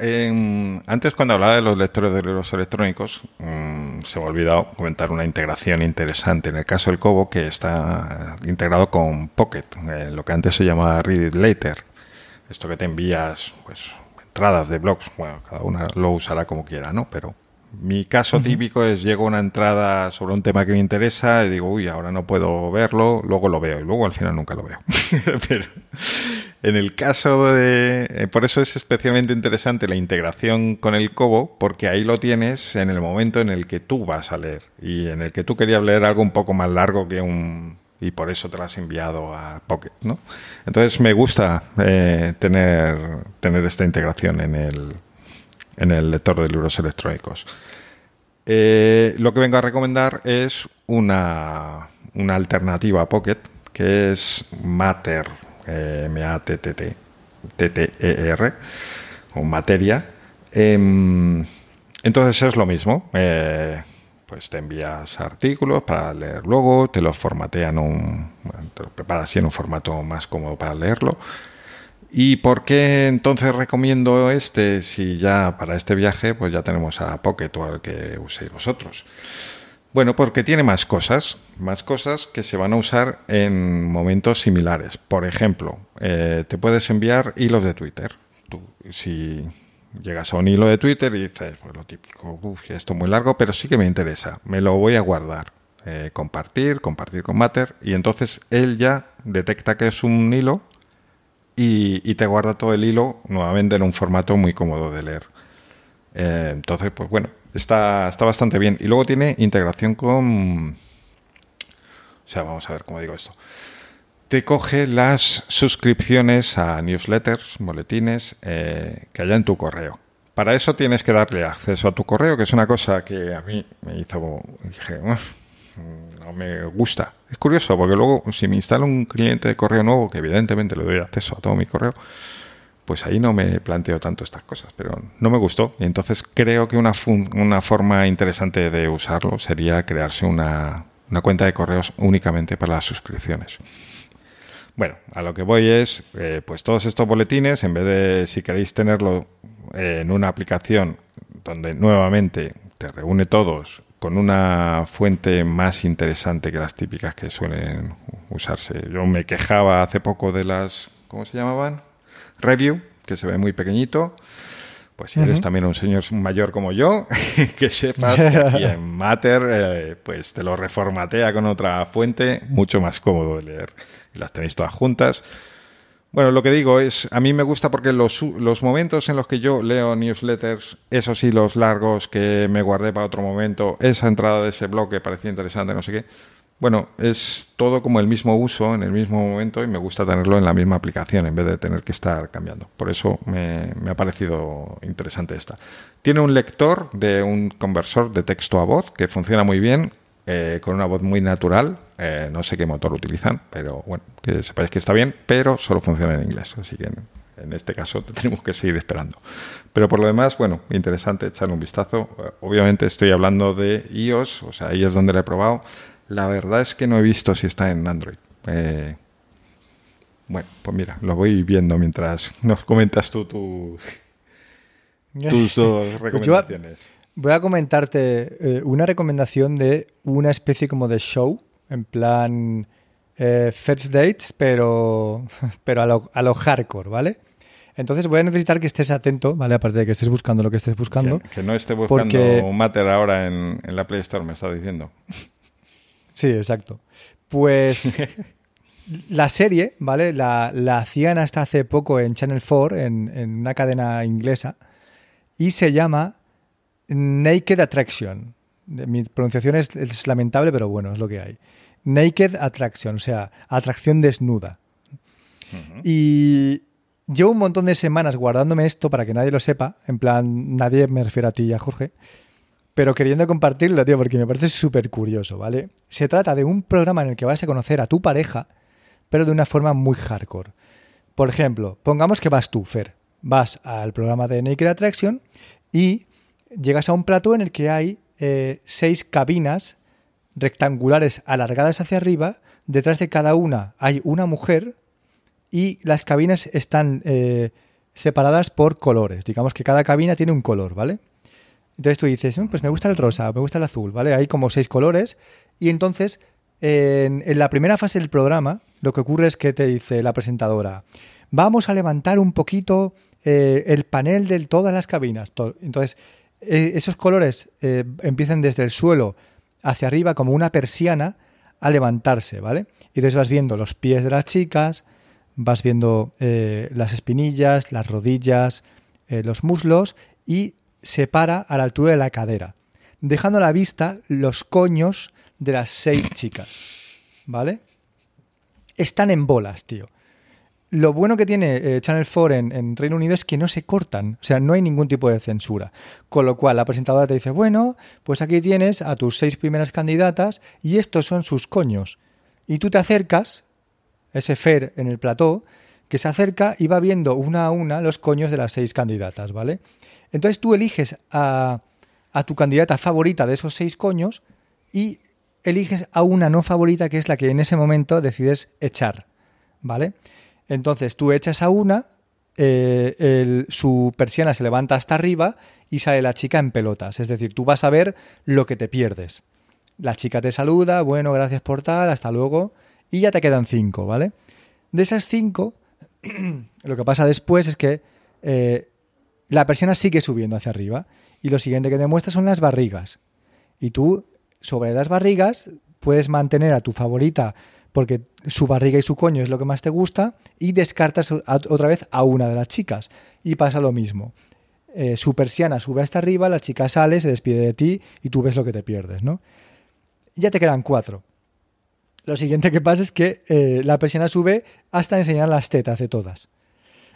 antes cuando hablaba de los lectores de libros electrónicos, mm, se me ha olvidado comentar una integración interesante. En el caso del Kobo, que está integrado con Pocket, eh, lo que antes se llamaba Read It Later. Esto que te envías, pues, entradas de blogs, bueno, cada una lo usará como quiera, ¿no? Pero mi caso típico es llego a una entrada sobre un tema que me interesa y digo, uy, ahora no puedo verlo, luego lo veo y luego al final nunca lo veo. Pero en el caso de... Eh, por eso es especialmente interesante la integración con el Kobo, porque ahí lo tienes en el momento en el que tú vas a leer y en el que tú querías leer algo un poco más largo que un... y por eso te lo has enviado a Pocket, ¿no? Entonces me gusta eh, tener, tener esta integración en el, en el lector de libros electrónicos. Eh, lo que vengo a recomendar es una, una alternativa a Pocket, que es Matter, eh, M-A-T-T-T, T-T-E-R, o Materia. Em, entonces es lo mismo. Eh, pues te envías artículos para leer luego, te los formatean un, te lo preparas en un formato más cómodo para leerlo ¿Y por qué entonces recomiendo este si ya para este viaje pues ya tenemos a Pocket o al que uséis vosotros? Bueno, porque tiene más cosas, más cosas que se van a usar en momentos similares. Por ejemplo, eh, te puedes enviar hilos de Twitter. Tú, si llegas a un hilo de Twitter y dices, pues lo típico, esto es muy largo, pero sí que me interesa, me lo voy a guardar. Eh, compartir, compartir con Matter, y entonces él ya detecta que es un hilo y, te guarda todo el hilo nuevamente en un formato muy cómodo de leer. Eh, entonces, pues bueno, está, está bastante bien. Y luego tiene integración con... O sea, vamos a ver cómo digo esto. Te coge las suscripciones a newsletters, boletines eh, que haya en tu correo. Para eso tienes que darle acceso a tu correo, que es una cosa que a mí me hizo... Dije, me gusta. Es curioso porque luego si me instalo un cliente de correo nuevo, que evidentemente le doy acceso a todo mi correo, pues ahí no me planteo tanto estas cosas, pero no me gustó. Y entonces creo que una, una forma interesante de usarlo sería crearse una, una cuenta de correos únicamente para las suscripciones. Bueno, a lo que voy es, eh, pues todos estos boletines, en vez de, si queréis tenerlo en una aplicación donde nuevamente te reúne todos con una fuente más interesante que las típicas que suelen usarse. Yo me quejaba hace poco de las, ¿cómo se llamaban? Review, que se ve muy pequeñito. Pues si eres también un señor mayor como yo, que sepas que aquí en Matter eh, pues te lo reformatea con otra fuente, mucho más cómodo de leer. Las tenéis todas juntas. Bueno, lo que digo es, a mí me gusta porque los, los momentos en los que yo leo newsletters, esos hilos largos que me guardé para otro momento, esa entrada de ese blog que parecía interesante, no sé qué, bueno, es todo como el mismo uso en el mismo momento y me gusta tenerlo en la misma aplicación en vez de tener que estar cambiando. Por eso me, me ha parecido interesante esta. Tiene un lector de un conversor de texto a voz que funciona muy bien, eh, con una voz muy natural. Eh, no sé qué motor utilizan, pero bueno, que sepáis que está bien, pero solo funciona en inglés. Así que en, este caso tenemos que seguir esperando. Pero por lo demás, bueno, interesante echarle un vistazo. Eh, obviamente estoy hablando de iOS, o sea, ahí es donde lo he probado. La verdad es que no he visto si está en Android. bueno, pues mira, lo voy viendo mientras nos comentas tú tus dos recomendaciones. Voy a comentarte eh, una recomendación de una especie como de show, en plan eh, first dates, pero, pero a, lo, a lo hardcore, ¿vale? Entonces voy a necesitar que estés atento, ¿vale? Aparte de que estés buscando lo que estés buscando. Que, no esté buscando un Matter ahora en, la Play Store, me está diciendo. Sí, exacto. Pues la serie, ¿vale? La, hacían hasta hace poco en Channel 4, en, en una cadena inglesa, y se llama Naked Attraction. Mi pronunciación es, lamentable, pero bueno, es lo que hay. Naked Attraction, o sea, atracción desnuda. Y llevo un montón de semanas guardándome esto para que nadie lo sepa. En plan, nadie me refiere a ti y a Jorge. Pero queriendo compartirlo, tío, porque me parece súper curioso, ¿vale? Se trata de un programa en el que vas a conocer a tu pareja, pero de una forma muy hardcore. Por ejemplo, pongamos que vas tú, Fer. Vas al programa de Naked Attraction y llegas a un plato en el que hay eh, seis cabinas rectangulares alargadas hacia arriba. Detrás de cada una hay una mujer y las cabinas están eh, separadas por colores. Digamos que cada cabina tiene un color, ¿vale? Entonces tú dices, mm, pues me gusta el rosa, me gusta el azul, ¿vale? Hay como seis colores y entonces en, la primera fase del programa lo que ocurre es que te dice la presentadora, vamos a levantar un poquito eh, el panel de todas las cabinas. Entonces eh, esos colores eh, empiezan desde el suelo hacia arriba como una persiana a levantarse, ¿vale? Y entonces vas viendo los pies de las chicas, vas viendo eh, las espinillas, las rodillas, los muslos y se para a la altura de la cadera, dejando a la vista los coños de las seis chicas, ¿vale? Están en bolas, tío. Lo bueno que tiene eh, Channel 4 en, Reino Unido es que no se cortan, o sea, no hay ningún tipo de censura. Con lo cual, la presentadora te dice, bueno, pues aquí tienes a tus seis primeras candidatas y estos son sus coños. Y tú te acercas, ese Fer en el plató, que se acerca y va viendo una a una los coños de las seis candidatas, ¿vale? Entonces tú eliges a, a tu candidata favorita de esos seis coños y eliges a una no favorita que es la que en ese momento decides echar, ¿vale? Entonces tú echas a una, eh, su persiana se levanta hasta arriba y sale la chica en pelotas. Es decir, tú vas a ver lo que te pierdes. La chica te saluda, bueno, gracias por tal, hasta luego, y ya te quedan cinco, ¿vale? De esas cinco, lo que pasa después es que eh, la persiana sigue subiendo hacia arriba y lo siguiente que te muestra son las barrigas. Y tú, sobre las barrigas, puedes mantener a tu favorita porque su barriga y su coño es lo que más te gusta, y descartas otra vez a una de las chicas. Y pasa lo mismo. Eh, su persiana sube hasta arriba, la chica sale, se despide de ti y tú ves lo que te pierdes, ¿no? ya te quedan cuatro. Lo siguiente que pasa es que eh, la persiana sube hasta enseñar las tetas de todas.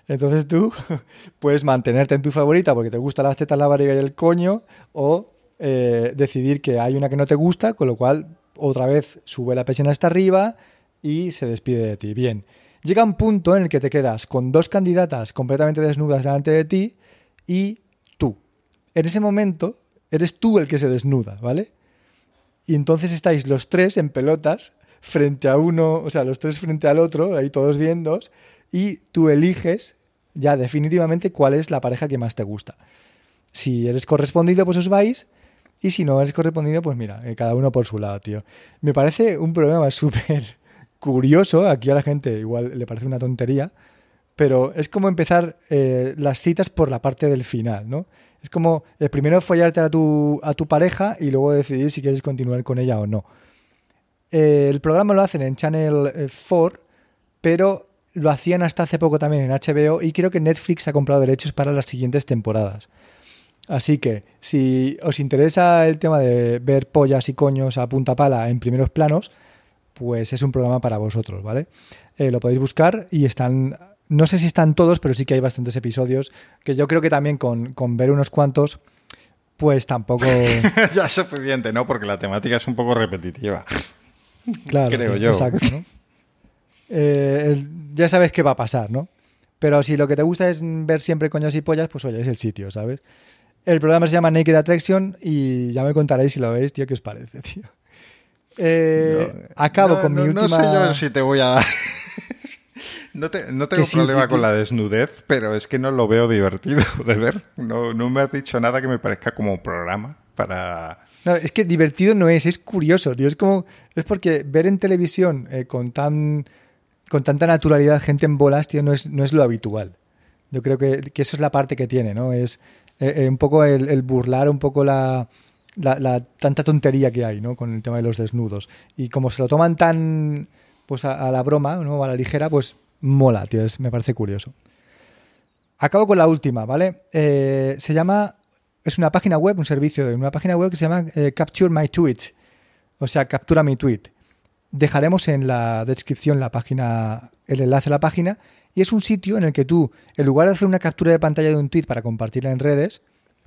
Entonces tú puedes mantenerte en tu favorita porque te gustan las tetas, la barriga y el coño, o eh, decidir que hay una que no te gusta, con lo cual otra vez sube la persiana hasta arriba y se despide de ti. Bien, llega un punto en el que te quedas con dos candidatas completamente desnudas delante de ti y tú. En ese momento eres tú el que se desnuda, ¿vale? Y entonces estáis los tres en pelotas frente a uno, o sea, los tres frente al otro, ahí todos viendo, y tú eliges ya definitivamente cuál es la pareja que más te gusta. Si eres correspondido, pues os vais y si no eres correspondido, pues mira, eh, cada uno por su lado, tío. Me parece un programa súper curioso. Aquí a la gente igual le parece una tontería. Pero es como empezar eh, las citas por la parte del final, ¿no? Es como eh, primero follarte a tu, a tu pareja y luego decidir si quieres continuar con ella o no. el programa lo hacen en Channel 4, pero lo hacían hasta hace poco también en HBO y creo que Netflix ha comprado derechos para las siguientes temporadas. Así que si os interesa el tema de ver pollas y coños a punta pala en primeros planos, pues es un programa para vosotros, ¿vale? Eh, lo podéis buscar y están, no sé si están todos, pero sí que hay bastantes episodios que yo creo que también con, ver unos cuantos, pues tampoco... ya es suficiente, ¿no? Porque la temática es un poco repetitiva. Claro, creo yo. Exacto, eh, ya sabes qué va a pasar, ¿no? Pero si lo que te gusta es ver siempre coños y pollas, pues oye, es el sitio, ¿sabes? El programa se llama Naked Attraction y ya me contaréis si lo veis, tío, qué os parece, tío. Eh, acabo con mi última... No sé yo si te voy a dar... No, tengo problema con la desnudez, pero es que no lo veo divertido de ver. No, me has dicho nada que me parezca como un programa para... No, es que divertido no es, es curioso, tío. Es como... Es porque ver en televisión eh, con tan... Con tanta naturalidad gente en bolas, tío, no es, no es lo habitual. Yo creo que, eso es la parte que tiene, ¿no? Es eh, un poco el, burlar un poco la, la, tanta tontería que hay, ¿no? Con el tema de los desnudos. Y como se lo toman tan pues a, la broma, ¿no? A la ligera, pues mola, tío. me parece curioso. Acabo con la última, ¿vale? Eh, se llama. Es una página web, un servicio de una página web que se llama eh, Capture My Tweet. O sea, captura mi tweet. Dejaremos en la descripción la página, el enlace a la página. Y es un sitio en el que tú, en lugar de hacer una captura de pantalla de un tweet para compartirla en redes,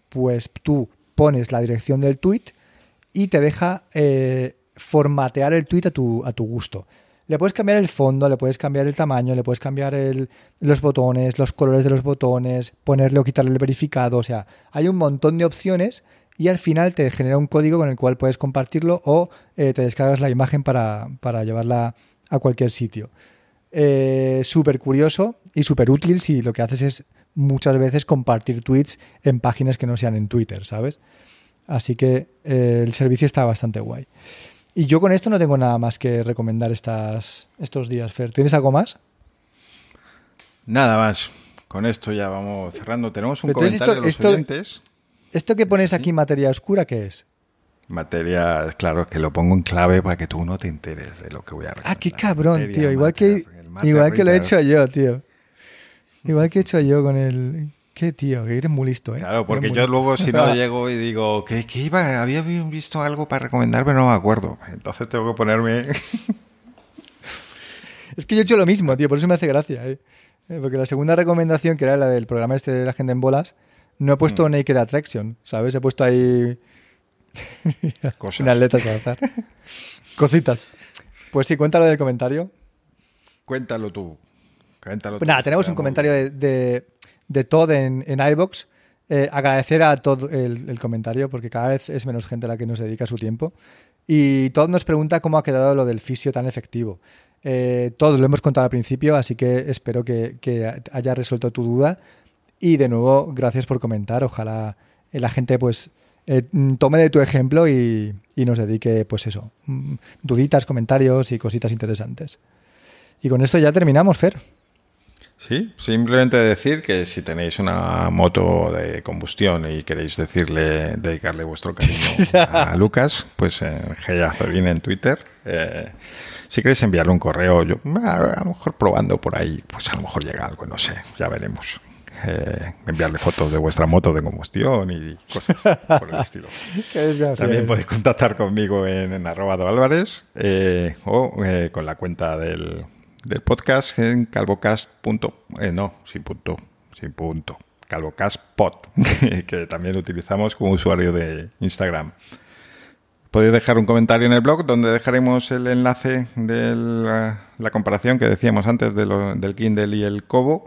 pues tú pones la dirección del tweet y te deja eh, formatear el tweet a tu, a tu gusto. Le puedes cambiar el fondo, le puedes cambiar el tamaño, le puedes cambiar los botones, los colores de los botones, ponerle o quitarle el verificado. O sea, hay un montón de opciones y al final te genera un código con el cual puedes compartirlo o eh, te descargas la imagen para, llevarla a cualquier sitio. Eh, súper curioso y súper útil si lo que haces es muchas veces compartir tweets en páginas que no sean en Twitter, ¿sabes? Así que eh, el servicio está bastante guay. Y yo con esto no tengo nada más que recomendar estas, estos días, Fer. ¿Tienes algo más? Nada más. Con esto ya vamos cerrando. Tenemos un comentario de los oyentes. ¿Esto que pones aquí, materia oscura, qué es? Materia, claro, que lo pongo en clave para que tú no te enteres de lo que voy a recomendar. Ah, qué cabrón, tío. Igual que, igual que lo he hecho yo, tío. Igual que he hecho yo con el Qué tío, que eres muy listo, ¿eh? Claro, porque yo luego si no llego y digo, que, iba? Había visto algo para recomendar, pero no me acuerdo. Entonces tengo que ponerme... es que yo he hecho lo mismo, tío, por eso me hace gracia, ¿eh? ¿eh? Porque la segunda recomendación, que era la del programa este de la gente en bolas, no he puesto mm. Naked Attraction, ¿sabes? He puesto ahí... Cosas. Unas letras al azar. Cositas. Pues sí, cuéntalo del comentario. Cuéntalo tú. Cuéntalo pues nada, tenemos un comentario de de Todd en, en iBox. Eh, agradecer a Todd el, comentario, porque cada vez es menos gente la que nos dedica su tiempo. Y Todd nos pregunta cómo ha quedado lo del fisio tan efectivo. Eh, lo hemos contado al principio, así que espero que, haya resuelto tu duda. Y de nuevo, gracias por comentar. Ojalá la gente pues eh, tome de tu ejemplo y, y, nos dedique, pues eso, mm, duditas, comentarios y cositas interesantes. Y con esto ya terminamos, Fer. Sí, simplemente decir que si tenéis una moto de combustión y queréis decirle, dedicarle vuestro cariño a Lucas, pues en viene en Twitter. Eh, si queréis enviarle un correo, yo a, lo mejor probando por ahí, pues a lo mejor llega algo, no sé, ya veremos. Eh, enviarle fotos de vuestra moto de combustión y cosas por el estilo. También podéis contactar conmigo en, en arroba Álvarez eh, o con la cuenta del, del podcast en calvocast. Eh, no, sin punto, sin punto. Calvocastpod, que también utilizamos como usuario de Instagram. Podéis dejar un comentario en el blog donde dejaremos el enlace de la, comparación que decíamos antes de del Kindle y el Kobo.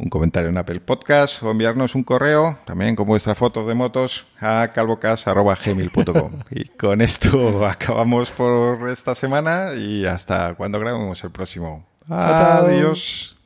Un comentario en Apple Podcast o enviarnos un correo también con vuestras fotos de motos a calvocas.gmail.com. y con esto acabamos por esta semana y hasta cuando grabemos el próximo. Adiós.